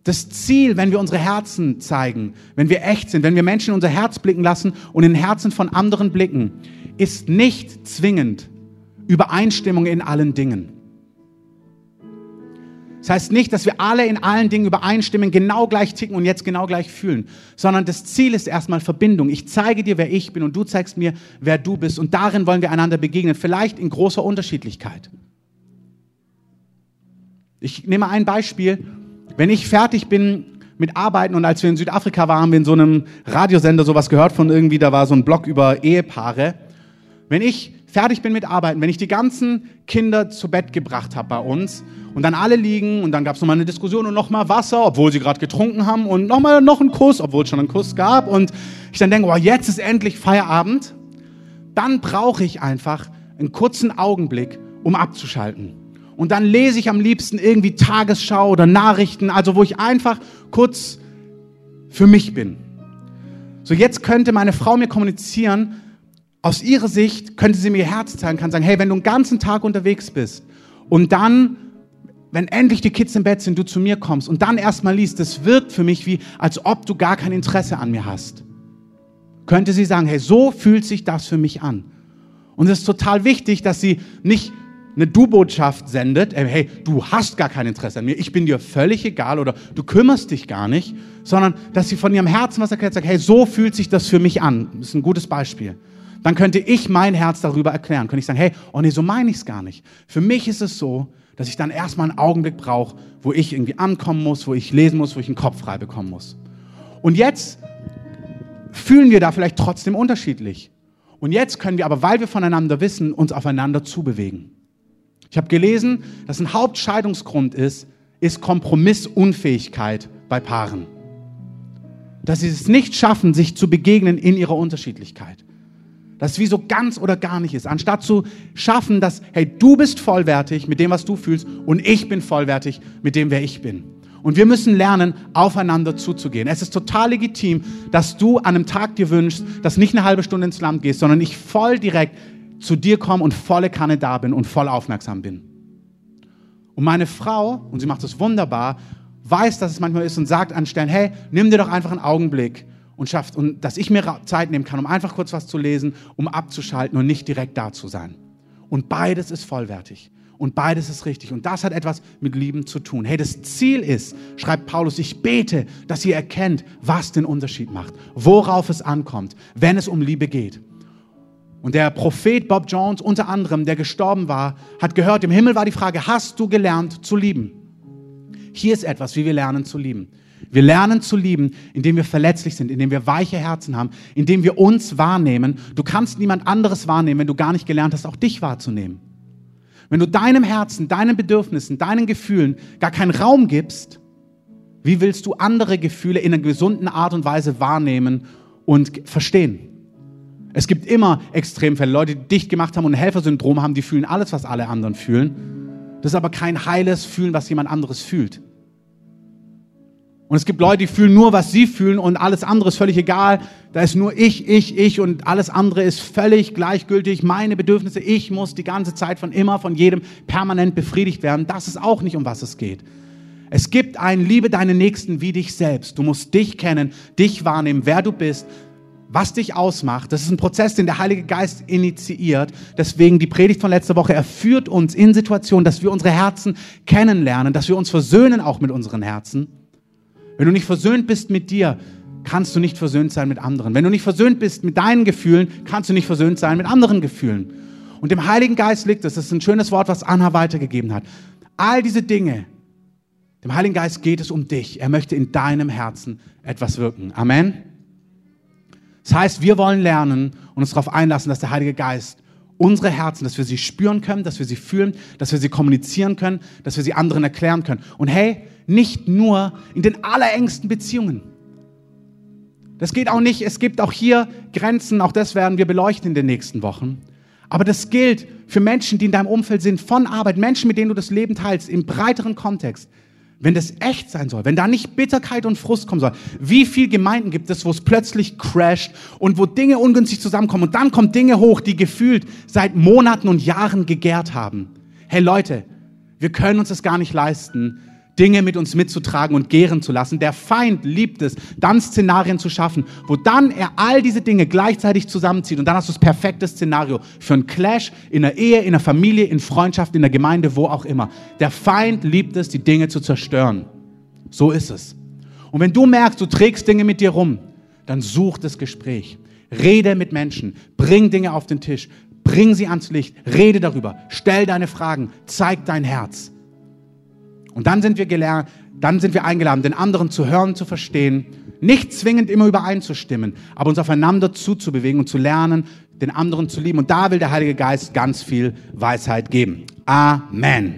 Das Ziel, wenn wir unsere Herzen zeigen, wenn wir echt sind, wenn wir Menschen in unser Herz blicken lassen und in Herzen von anderen blicken, ist nicht zwingend Übereinstimmung in allen Dingen. Das heißt nicht, dass wir alle in allen Dingen übereinstimmen, genau gleich ticken und jetzt genau gleich fühlen, sondern das Ziel ist erstmal Verbindung. Ich zeige dir, wer ich bin und du zeigst mir, wer du bist und darin wollen wir einander begegnen, vielleicht in großer Unterschiedlichkeit. Ich nehme ein Beispiel. Wenn ich fertig bin mit Arbeiten und als wir in Südafrika waren, haben wir in so einem Radiosender sowas gehört von irgendwie, da war so ein Blog über Ehepaare. Wenn ich fertig bin mit Arbeiten, wenn ich die ganzen Kinder zu Bett gebracht habe bei uns und dann alle liegen und dann gab es nochmal eine Diskussion und nochmal Wasser, obwohl sie gerade getrunken haben und nochmal noch einen Kuss, obwohl es schon einen Kuss gab und ich dann denke, oh, jetzt ist endlich Feierabend, dann brauche ich einfach einen kurzen Augenblick, um abzuschalten. Und dann lese ich am liebsten irgendwie Tagesschau oder Nachrichten, also wo ich einfach kurz für mich bin. So jetzt könnte meine Frau mir kommunizieren, aus ihrer Sicht könnte sie mir ihr Herz zeigen, kann sagen, hey, wenn du einen ganzen Tag unterwegs bist und dann, wenn endlich die Kids im Bett sind, du zu mir kommst und dann erstmal liest, das wirkt für mich wie, als ob du gar kein Interesse an mir hast. Könnte sie sagen, hey, so fühlt sich das für mich an. Und es ist total wichtig, dass sie nicht eine Du-Botschaft sendet, hey, du hast gar kein Interesse an mir, ich bin dir völlig egal oder du kümmerst dich gar nicht, sondern dass sie von ihrem Herzen was erklärt, sagt, hey, so fühlt sich das für mich an. Das ist ein gutes Beispiel dann könnte ich mein Herz darüber erklären. Könnte ich sagen, hey, oh nee, so meine ich es gar nicht. Für mich ist es so, dass ich dann erstmal einen Augenblick brauche, wo ich irgendwie ankommen muss, wo ich lesen muss, wo ich einen Kopf frei bekommen muss. Und jetzt fühlen wir da vielleicht trotzdem unterschiedlich. Und jetzt können wir aber, weil wir voneinander wissen, uns aufeinander zubewegen. Ich habe gelesen, dass ein Hauptscheidungsgrund ist, ist Kompromissunfähigkeit bei Paaren. Dass sie es nicht schaffen, sich zu begegnen in ihrer Unterschiedlichkeit. Das wie so ganz oder gar nicht ist. Anstatt zu schaffen, dass, hey, du bist vollwertig mit dem, was du fühlst und ich bin vollwertig mit dem, wer ich bin. Und wir müssen lernen, aufeinander zuzugehen. Es ist total legitim, dass du an einem Tag dir wünschst, dass nicht eine halbe Stunde ins Land gehst, sondern ich voll direkt zu dir komme und volle Kanne da bin und voll aufmerksam bin. Und meine Frau, und sie macht es wunderbar, weiß, dass es manchmal ist und sagt an Stellen, hey, nimm dir doch einfach einen Augenblick und schafft und dass ich mir Zeit nehmen kann, um einfach kurz was zu lesen, um abzuschalten und nicht direkt da zu sein. Und beides ist vollwertig. Und beides ist richtig. Und das hat etwas mit Lieben zu tun. Hey, das Ziel ist, schreibt Paulus, ich bete, dass ihr erkennt, was den Unterschied macht, worauf es ankommt, wenn es um Liebe geht. Und der Prophet Bob Jones unter anderem, der gestorben war, hat gehört, im Himmel war die Frage, hast du gelernt zu lieben? Hier ist etwas, wie wir lernen zu lieben. Wir lernen zu lieben, indem wir verletzlich sind, indem wir weiche Herzen haben, indem wir uns wahrnehmen. Du kannst niemand anderes wahrnehmen, wenn du gar nicht gelernt hast, auch dich wahrzunehmen. Wenn du deinem Herzen, deinen Bedürfnissen, deinen Gefühlen gar keinen Raum gibst, wie willst du andere Gefühle in einer gesunden Art und Weise wahrnehmen und verstehen? Es gibt immer Extremfälle, Leute, die dicht gemacht haben und ein Helfersyndrom haben, die fühlen alles, was alle anderen fühlen. Das ist aber kein heiles Fühlen, was jemand anderes fühlt. Und es gibt Leute, die fühlen nur, was sie fühlen und alles andere ist völlig egal. Da ist nur ich, ich, ich und alles andere ist völlig gleichgültig. Meine Bedürfnisse, ich muss die ganze Zeit von immer, von jedem permanent befriedigt werden. Das ist auch nicht, um was es geht. Es gibt ein Liebe deinen Nächsten wie dich selbst. Du musst dich kennen, dich wahrnehmen, wer du bist, was dich ausmacht. Das ist ein Prozess, den der Heilige Geist initiiert. Deswegen die Predigt von letzter Woche. Er führt uns in Situationen, dass wir unsere Herzen kennenlernen, dass wir uns versöhnen auch mit unseren Herzen. Wenn du nicht versöhnt bist mit dir, kannst du nicht versöhnt sein mit anderen. Wenn du nicht versöhnt bist mit deinen Gefühlen, kannst du nicht versöhnt sein mit anderen Gefühlen. Und dem Heiligen Geist liegt es, das ist ein schönes Wort, was Anna weitergegeben hat. All diese Dinge, dem Heiligen Geist geht es um dich. Er möchte in deinem Herzen etwas wirken. Amen. Das heißt, wir wollen lernen und uns darauf einlassen, dass der Heilige Geist unsere Herzen, dass wir sie spüren können, dass wir sie fühlen, dass wir sie kommunizieren können, dass wir sie anderen erklären können. Und hey, nicht nur in den allerengsten Beziehungen. Das geht auch nicht, es gibt auch hier Grenzen, auch das werden wir beleuchten in den nächsten Wochen. Aber das gilt für Menschen, die in deinem Umfeld sind, von Arbeit, Menschen, mit denen du das Leben teilst, im breiteren Kontext wenn das echt sein soll, wenn da nicht Bitterkeit und Frust kommen soll, wie viel Gemeinden gibt es, wo es plötzlich crasht und wo Dinge ungünstig zusammenkommen und dann kommen Dinge hoch, die gefühlt seit Monaten und Jahren gegärt haben. Hey Leute, wir können uns das gar nicht leisten, Dinge mit uns mitzutragen und gären zu lassen. Der Feind liebt es, dann Szenarien zu schaffen, wo dann er all diese Dinge gleichzeitig zusammenzieht und dann hast du das perfekte Szenario für einen Clash in der Ehe, in der Familie, in Freundschaft, in der Gemeinde, wo auch immer. Der Feind liebt es, die Dinge zu zerstören. So ist es. Und wenn du merkst, du trägst Dinge mit dir rum, dann such das Gespräch. Rede mit Menschen, bring Dinge auf den Tisch, bring sie ans Licht, rede darüber, stell deine Fragen, zeig dein Herz. Und dann sind wir gelernt, dann sind wir eingeladen, den anderen zu hören, zu verstehen, nicht zwingend immer übereinzustimmen, aber uns aufeinander zuzubewegen und zu lernen, den anderen zu lieben. Und da will der Heilige Geist ganz viel Weisheit geben. Amen.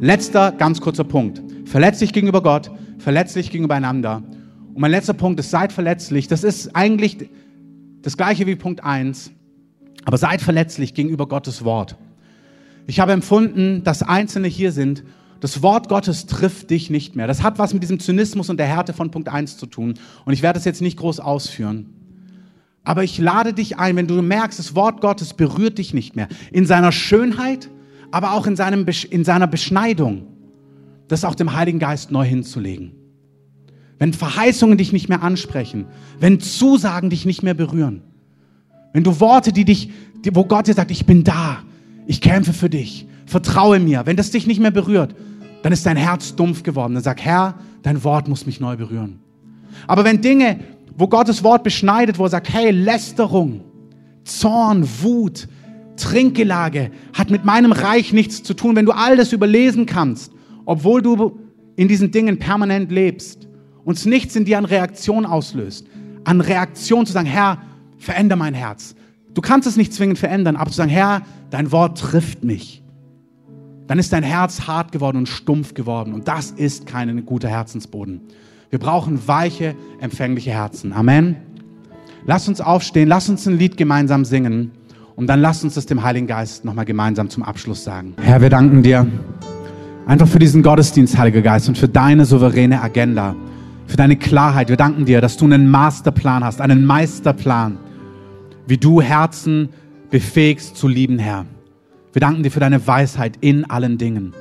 Letzter ganz kurzer Punkt. Verletzlich gegenüber Gott, verletzlich gegenüber einander. Und mein letzter Punkt ist, seid verletzlich. Das ist eigentlich das gleiche wie Punkt eins, aber seid verletzlich gegenüber Gottes Wort. Ich habe empfunden, dass Einzelne hier sind das Wort Gottes trifft dich nicht mehr. Das hat was mit diesem Zynismus und der Härte von Punkt 1 zu tun. Und ich werde das jetzt nicht groß ausführen. Aber ich lade dich ein, wenn du merkst, das Wort Gottes berührt dich nicht mehr. In seiner Schönheit, aber auch in, seinem, in seiner Beschneidung. Das auch dem Heiligen Geist neu hinzulegen. Wenn Verheißungen dich nicht mehr ansprechen, wenn Zusagen dich nicht mehr berühren, wenn du Worte, die dich, wo Gott dir sagt, ich bin da, ich kämpfe für dich, vertraue mir, wenn das dich nicht mehr berührt, dann ist dein Herz dumpf geworden. Dann sag, Herr, dein Wort muss mich neu berühren. Aber wenn Dinge, wo Gottes Wort beschneidet, wo er sagt, hey, Lästerung, Zorn, Wut, Trinkgelage hat mit meinem Reich nichts zu tun, wenn du all das überlesen kannst, obwohl du in diesen Dingen permanent lebst, und nichts in dir an Reaktion auslöst, an Reaktion zu sagen, Herr, veränder mein Herz. Du kannst es nicht zwingend verändern, aber zu sagen, Herr, dein Wort trifft mich dann ist dein Herz hart geworden und stumpf geworden. Und das ist kein guter Herzensboden. Wir brauchen weiche, empfängliche Herzen. Amen. Lass uns aufstehen, lass uns ein Lied gemeinsam singen und dann lass uns das dem Heiligen Geist nochmal gemeinsam zum Abschluss sagen. Herr, wir danken dir einfach für diesen Gottesdienst, Heiliger Geist, und für deine souveräne Agenda, für deine Klarheit. Wir danken dir, dass du einen Masterplan hast, einen Meisterplan, wie du Herzen befähigst zu lieben, Herr. Wir danken dir für deine Weisheit in allen Dingen.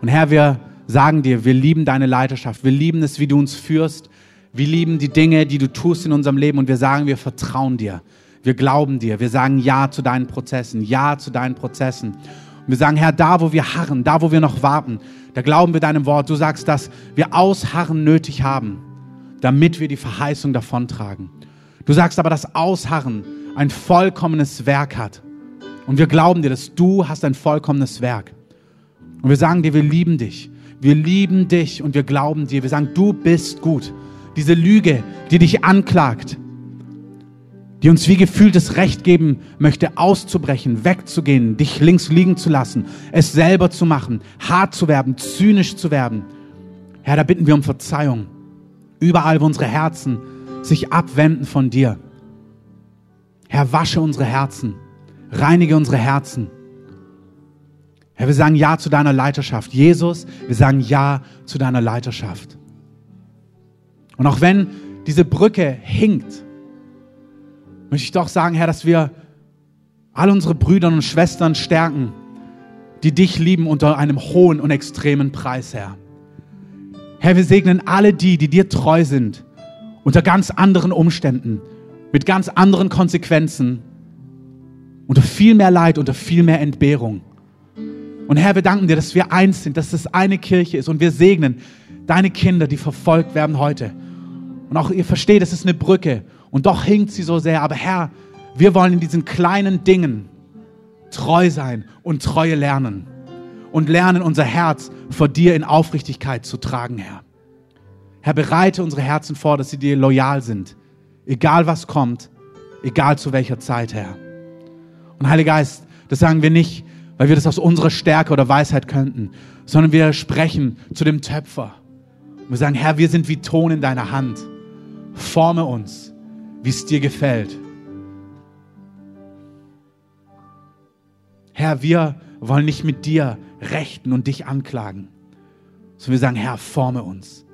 Und Herr, wir sagen dir, wir lieben deine Leiterschaft. Wir lieben es, wie du uns führst. Wir lieben die Dinge, die du tust in unserem Leben. Und wir sagen, wir vertrauen dir. Wir glauben dir. Wir sagen Ja zu deinen Prozessen. Ja zu deinen Prozessen. Und wir sagen, Herr, da, wo wir harren, da, wo wir noch warten, da glauben wir deinem Wort. Du sagst, dass wir Ausharren nötig haben, damit wir die Verheißung davontragen. Du sagst aber, dass Ausharren ein vollkommenes Werk hat. Und wir glauben dir, dass du hast ein vollkommenes Werk. Und wir sagen dir, wir lieben dich. Wir lieben dich und wir glauben dir. Wir sagen, du bist gut. Diese Lüge, die dich anklagt, die uns wie gefühltes Recht geben möchte, auszubrechen, wegzugehen, dich links liegen zu lassen, es selber zu machen, hart zu werden, zynisch zu werden. Herr, da bitten wir um Verzeihung. Überall, wo unsere Herzen sich abwenden von dir. Herr, wasche unsere Herzen. Reinige unsere Herzen. Herr, wir sagen Ja zu deiner Leiterschaft. Jesus, wir sagen Ja zu deiner Leiterschaft. Und auch wenn diese Brücke hinkt, möchte ich doch sagen, Herr, dass wir all unsere Brüder und Schwestern stärken, die dich lieben unter einem hohen und extremen Preis, Herr. Herr, wir segnen alle die, die dir treu sind, unter ganz anderen Umständen, mit ganz anderen Konsequenzen, unter viel mehr Leid, unter viel mehr Entbehrung. Und Herr, wir danken dir, dass wir eins sind, dass es eine Kirche ist und wir segnen deine Kinder, die verfolgt werden heute. Und auch ihr versteht, es ist eine Brücke und doch hinkt sie so sehr. Aber Herr, wir wollen in diesen kleinen Dingen treu sein und Treue lernen und lernen, unser Herz vor dir in Aufrichtigkeit zu tragen, Herr. Herr, bereite unsere Herzen vor, dass sie dir loyal sind, egal was kommt, egal zu welcher Zeit, Herr. Und Heiliger Geist, das sagen wir nicht, weil wir das aus unserer Stärke oder Weisheit könnten, sondern wir sprechen zu dem Töpfer. Und wir sagen, Herr, wir sind wie Ton in deiner Hand. Forme uns, wie es dir gefällt. Herr, wir wollen nicht mit dir rechten und dich anklagen, sondern wir sagen, Herr, forme uns,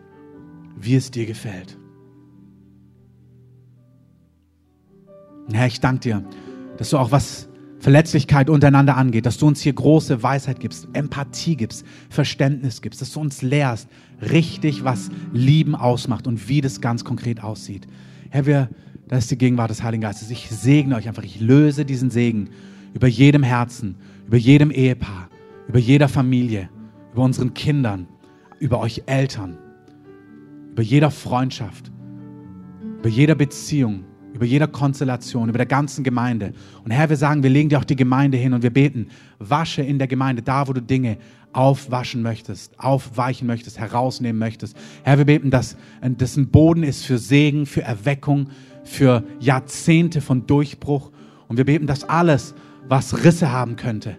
wie es dir gefällt. Herr, ich danke dir, dass du auch was Verletzlichkeit untereinander angeht, dass du uns hier große Weisheit gibst, Empathie gibst, Verständnis gibst, dass du uns lehrst, richtig, was Lieben ausmacht und wie das ganz konkret aussieht. Herr, wir, das ist die Gegenwart des Heiligen Geistes. Ich segne euch einfach, ich löse diesen Segen über jedem Herzen, über jedem Ehepaar, über jeder Familie, über unseren Kindern, über euch Eltern, über jeder Freundschaft, über jeder Beziehung, über jeder Konstellation, über der ganzen Gemeinde. Und Herr, wir sagen, wir legen dir auch die Gemeinde hin und wir beten, wasche in der Gemeinde, da wo du Dinge aufwaschen möchtest, aufweichen möchtest, herausnehmen möchtest. Herr, wir beten, dass das ein Boden ist für Segen, für Erweckung, für Jahrzehnte von Durchbruch. Und wir beten, dass alles, was Risse haben könnte,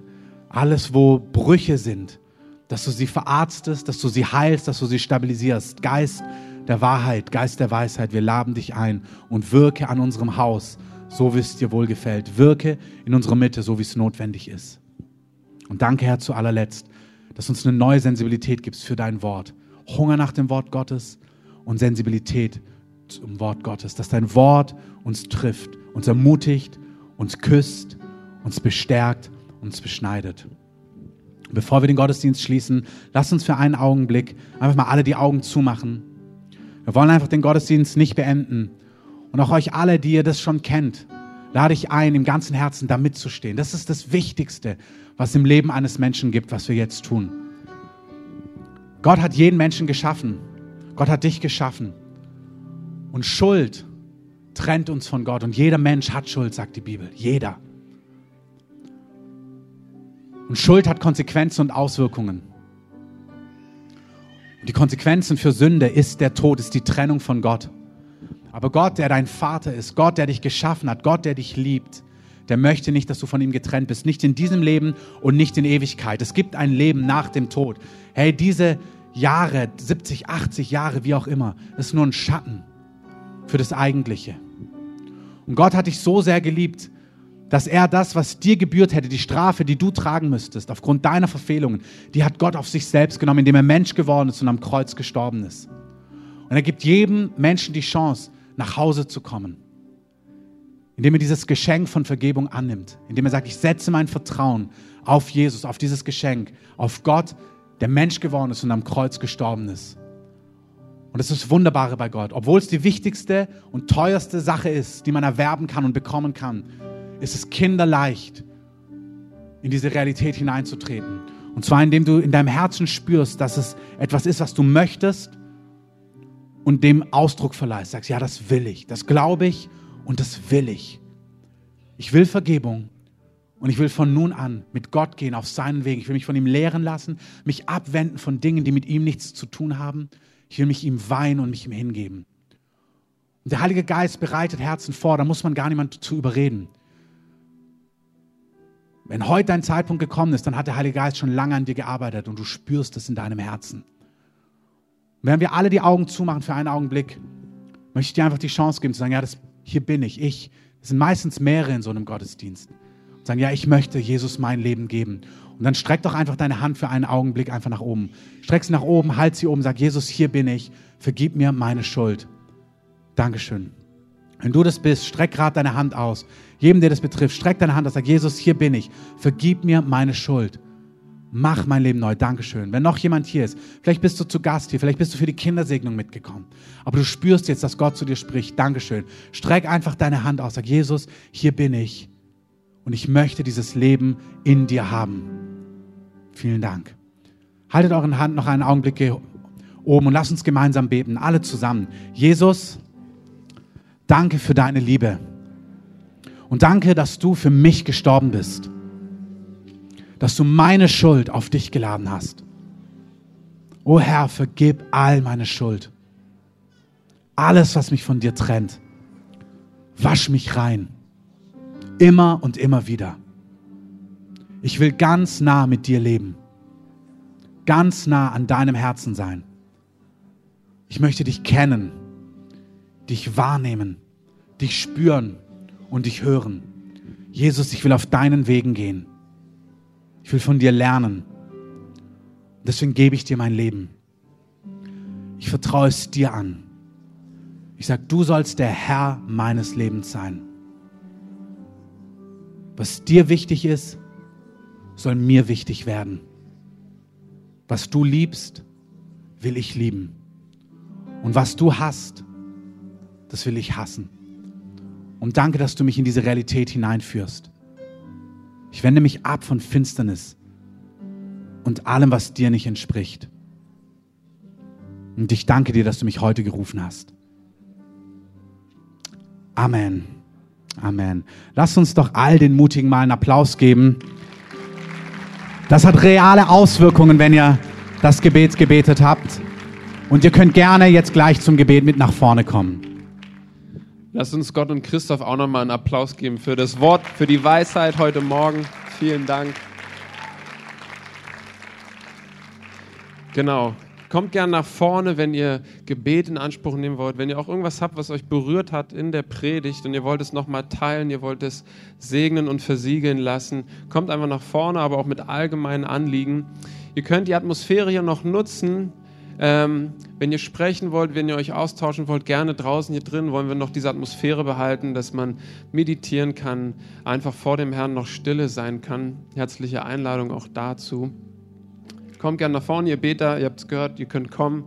alles, wo Brüche sind, dass du sie verarztest, dass du sie heilst, dass du sie stabilisierst. Geist, der Wahrheit, Geist der Weisheit, wir laden dich ein und wirke an unserem Haus, so wie es dir wohlgefällt. Wirke in unserer Mitte, so wie es notwendig ist. Und danke, Herr, zu allerletzt, dass uns eine neue Sensibilität gibst für dein Wort. Hunger nach dem Wort Gottes und Sensibilität zum Wort Gottes, dass dein Wort uns trifft, uns ermutigt, uns küsst, uns bestärkt, uns beschneidet. Bevor wir den Gottesdienst schließen, lasst uns für einen Augenblick einfach mal alle die Augen zumachen wir wollen einfach den Gottesdienst nicht beenden. Und auch euch alle, die ihr das schon kennt, lade ich ein, im ganzen Herzen da mitzustehen. Das ist das Wichtigste, was im Leben eines Menschen gibt, was wir jetzt tun. Gott hat jeden Menschen geschaffen. Gott hat dich geschaffen. Und Schuld trennt uns von Gott. Und jeder Mensch hat Schuld, sagt die Bibel. Jeder. Und Schuld hat Konsequenzen und Auswirkungen. Die Konsequenzen für Sünde ist der Tod, ist die Trennung von Gott. Aber Gott, der dein Vater ist, Gott, der dich geschaffen hat, Gott, der dich liebt, der möchte nicht, dass du von ihm getrennt bist. Nicht in diesem Leben und nicht in Ewigkeit. Es gibt ein Leben nach dem Tod. Hey, diese Jahre, 70, 80 Jahre, wie auch immer, ist nur ein Schatten für das Eigentliche. Und Gott hat dich so sehr geliebt, dass er das, was dir gebührt hätte, die Strafe, die du tragen müsstest, aufgrund deiner Verfehlungen, die hat Gott auf sich selbst genommen, indem er Mensch geworden ist und am Kreuz gestorben ist. Und er gibt jedem Menschen die Chance, nach Hause zu kommen, indem er dieses Geschenk von Vergebung annimmt, indem er sagt, ich setze mein Vertrauen auf Jesus, auf dieses Geschenk, auf Gott, der Mensch geworden ist und am Kreuz gestorben ist. Und das ist das Wunderbare bei Gott. Obwohl es die wichtigste und teuerste Sache ist, die man erwerben kann und bekommen kann, ist es kinderleicht, in diese Realität hineinzutreten. Und zwar indem du in deinem Herzen spürst, dass es etwas ist, was du möchtest und dem Ausdruck verleihst. Sagst, ja, das will ich, das glaube ich und das will ich. Ich will Vergebung und ich will von nun an mit Gott gehen auf seinen Weg. Ich will mich von ihm lehren lassen, mich abwenden von Dingen, die mit ihm nichts zu tun haben. Ich will mich ihm weihen und mich ihm hingeben. Und der Heilige Geist bereitet Herzen vor, da muss man gar niemand zu überreden. Wenn heute dein Zeitpunkt gekommen ist, dann hat der Heilige Geist schon lange an dir gearbeitet und du spürst es in deinem Herzen. Und wenn wir alle die Augen zumachen für einen Augenblick, möchte ich dir einfach die Chance geben zu sagen, ja, das, hier bin ich, ich. Es sind meistens mehrere in so einem Gottesdienst. Sagen, ja, ich möchte Jesus mein Leben geben. Und dann streck doch einfach deine Hand für einen Augenblick einfach nach oben. Streck sie nach oben, halt sie oben, sag, Jesus, hier bin ich, vergib mir meine Schuld. Dankeschön. Wenn du das bist, streck gerade deine Hand aus. Jedem, der das betrifft, streck deine Hand aus, sag, Jesus, hier bin ich, vergib mir meine Schuld. Mach mein Leben neu. Dankeschön. Wenn noch jemand hier ist, vielleicht bist du zu Gast hier, vielleicht bist du für die Kindersegnung mitgekommen. Aber du spürst jetzt, dass Gott zu dir spricht. Dankeschön. Streck einfach deine Hand aus. Sag, Jesus, hier bin ich. Und ich möchte dieses Leben in dir haben. Vielen Dank. Haltet eure Hand noch einen Augenblick oben und lasst uns gemeinsam beten. Alle zusammen. Jesus, danke für deine Liebe. Und danke, dass du für mich gestorben bist dass du meine Schuld auf dich geladen hast. O Herr, vergib all meine Schuld. Alles, was mich von dir trennt. Wasch mich rein. Immer und immer wieder. Ich will ganz nah mit dir leben. Ganz nah an deinem Herzen sein. Ich möchte dich kennen, dich wahrnehmen, dich spüren und dich hören. Jesus, ich will auf deinen Wegen gehen. Ich will von dir lernen. Deswegen gebe ich dir mein Leben. Ich vertraue es dir an. Ich sage, du sollst der Herr meines Lebens sein. Was dir wichtig ist, soll mir wichtig werden. Was du liebst, will ich lieben. Und was du hast, das will ich hassen. Und danke, dass du mich in diese Realität hineinführst. Ich wende mich ab von Finsternis und allem, was dir nicht entspricht. Und ich danke dir, dass du mich heute gerufen hast. Amen. Amen. Lass uns doch all den Mutigen mal einen Applaus geben. Das hat reale Auswirkungen, wenn ihr das Gebet gebetet habt. Und ihr könnt gerne jetzt gleich zum Gebet mit nach vorne kommen. Lass uns Gott und Christoph auch nochmal einen Applaus geben für das Wort, für die Weisheit heute Morgen. Vielen Dank. Genau. Kommt gern nach vorne, wenn ihr Gebet in Anspruch nehmen wollt, wenn ihr auch irgendwas habt, was euch berührt hat in der Predigt und ihr wollt es nochmal teilen, ihr wollt es segnen und versiegeln lassen. Kommt einfach nach vorne, aber auch mit allgemeinen Anliegen. Ihr könnt die Atmosphäre hier noch nutzen, ähm, wenn ihr sprechen wollt, wenn ihr euch austauschen wollt, gerne draußen hier drin wollen wir noch diese Atmosphäre behalten, dass man meditieren kann, einfach vor dem Herrn noch Stille sein kann. Herzliche Einladung auch dazu. Kommt gerne nach vorne, ihr Beter, ihr habt es gehört, ihr könnt kommen.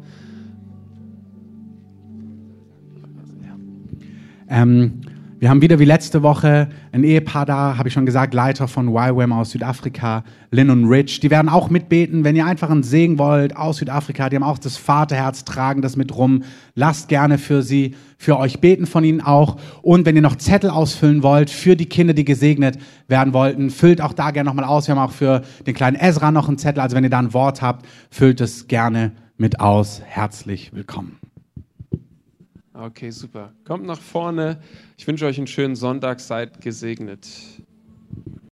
Ähm, wir haben wieder wie letzte Woche ein Ehepaar da, habe ich schon gesagt, Leiter von YWAM aus Südafrika, Lynn und Rich. Die werden auch mitbeten, wenn ihr einfach einen Segen wollt aus Südafrika. Die haben auch das Vaterherz, tragen das mit rum. Lasst gerne für sie, für euch beten von ihnen auch. Und wenn ihr noch Zettel ausfüllen wollt für die Kinder, die gesegnet werden wollten, füllt auch da gerne nochmal aus. Wir haben auch für den kleinen Ezra noch einen Zettel. Also wenn ihr da ein Wort habt, füllt es gerne mit aus. Herzlich willkommen. Okay, super. Kommt nach vorne. Ich wünsche euch einen schönen Sonntag. Seid gesegnet.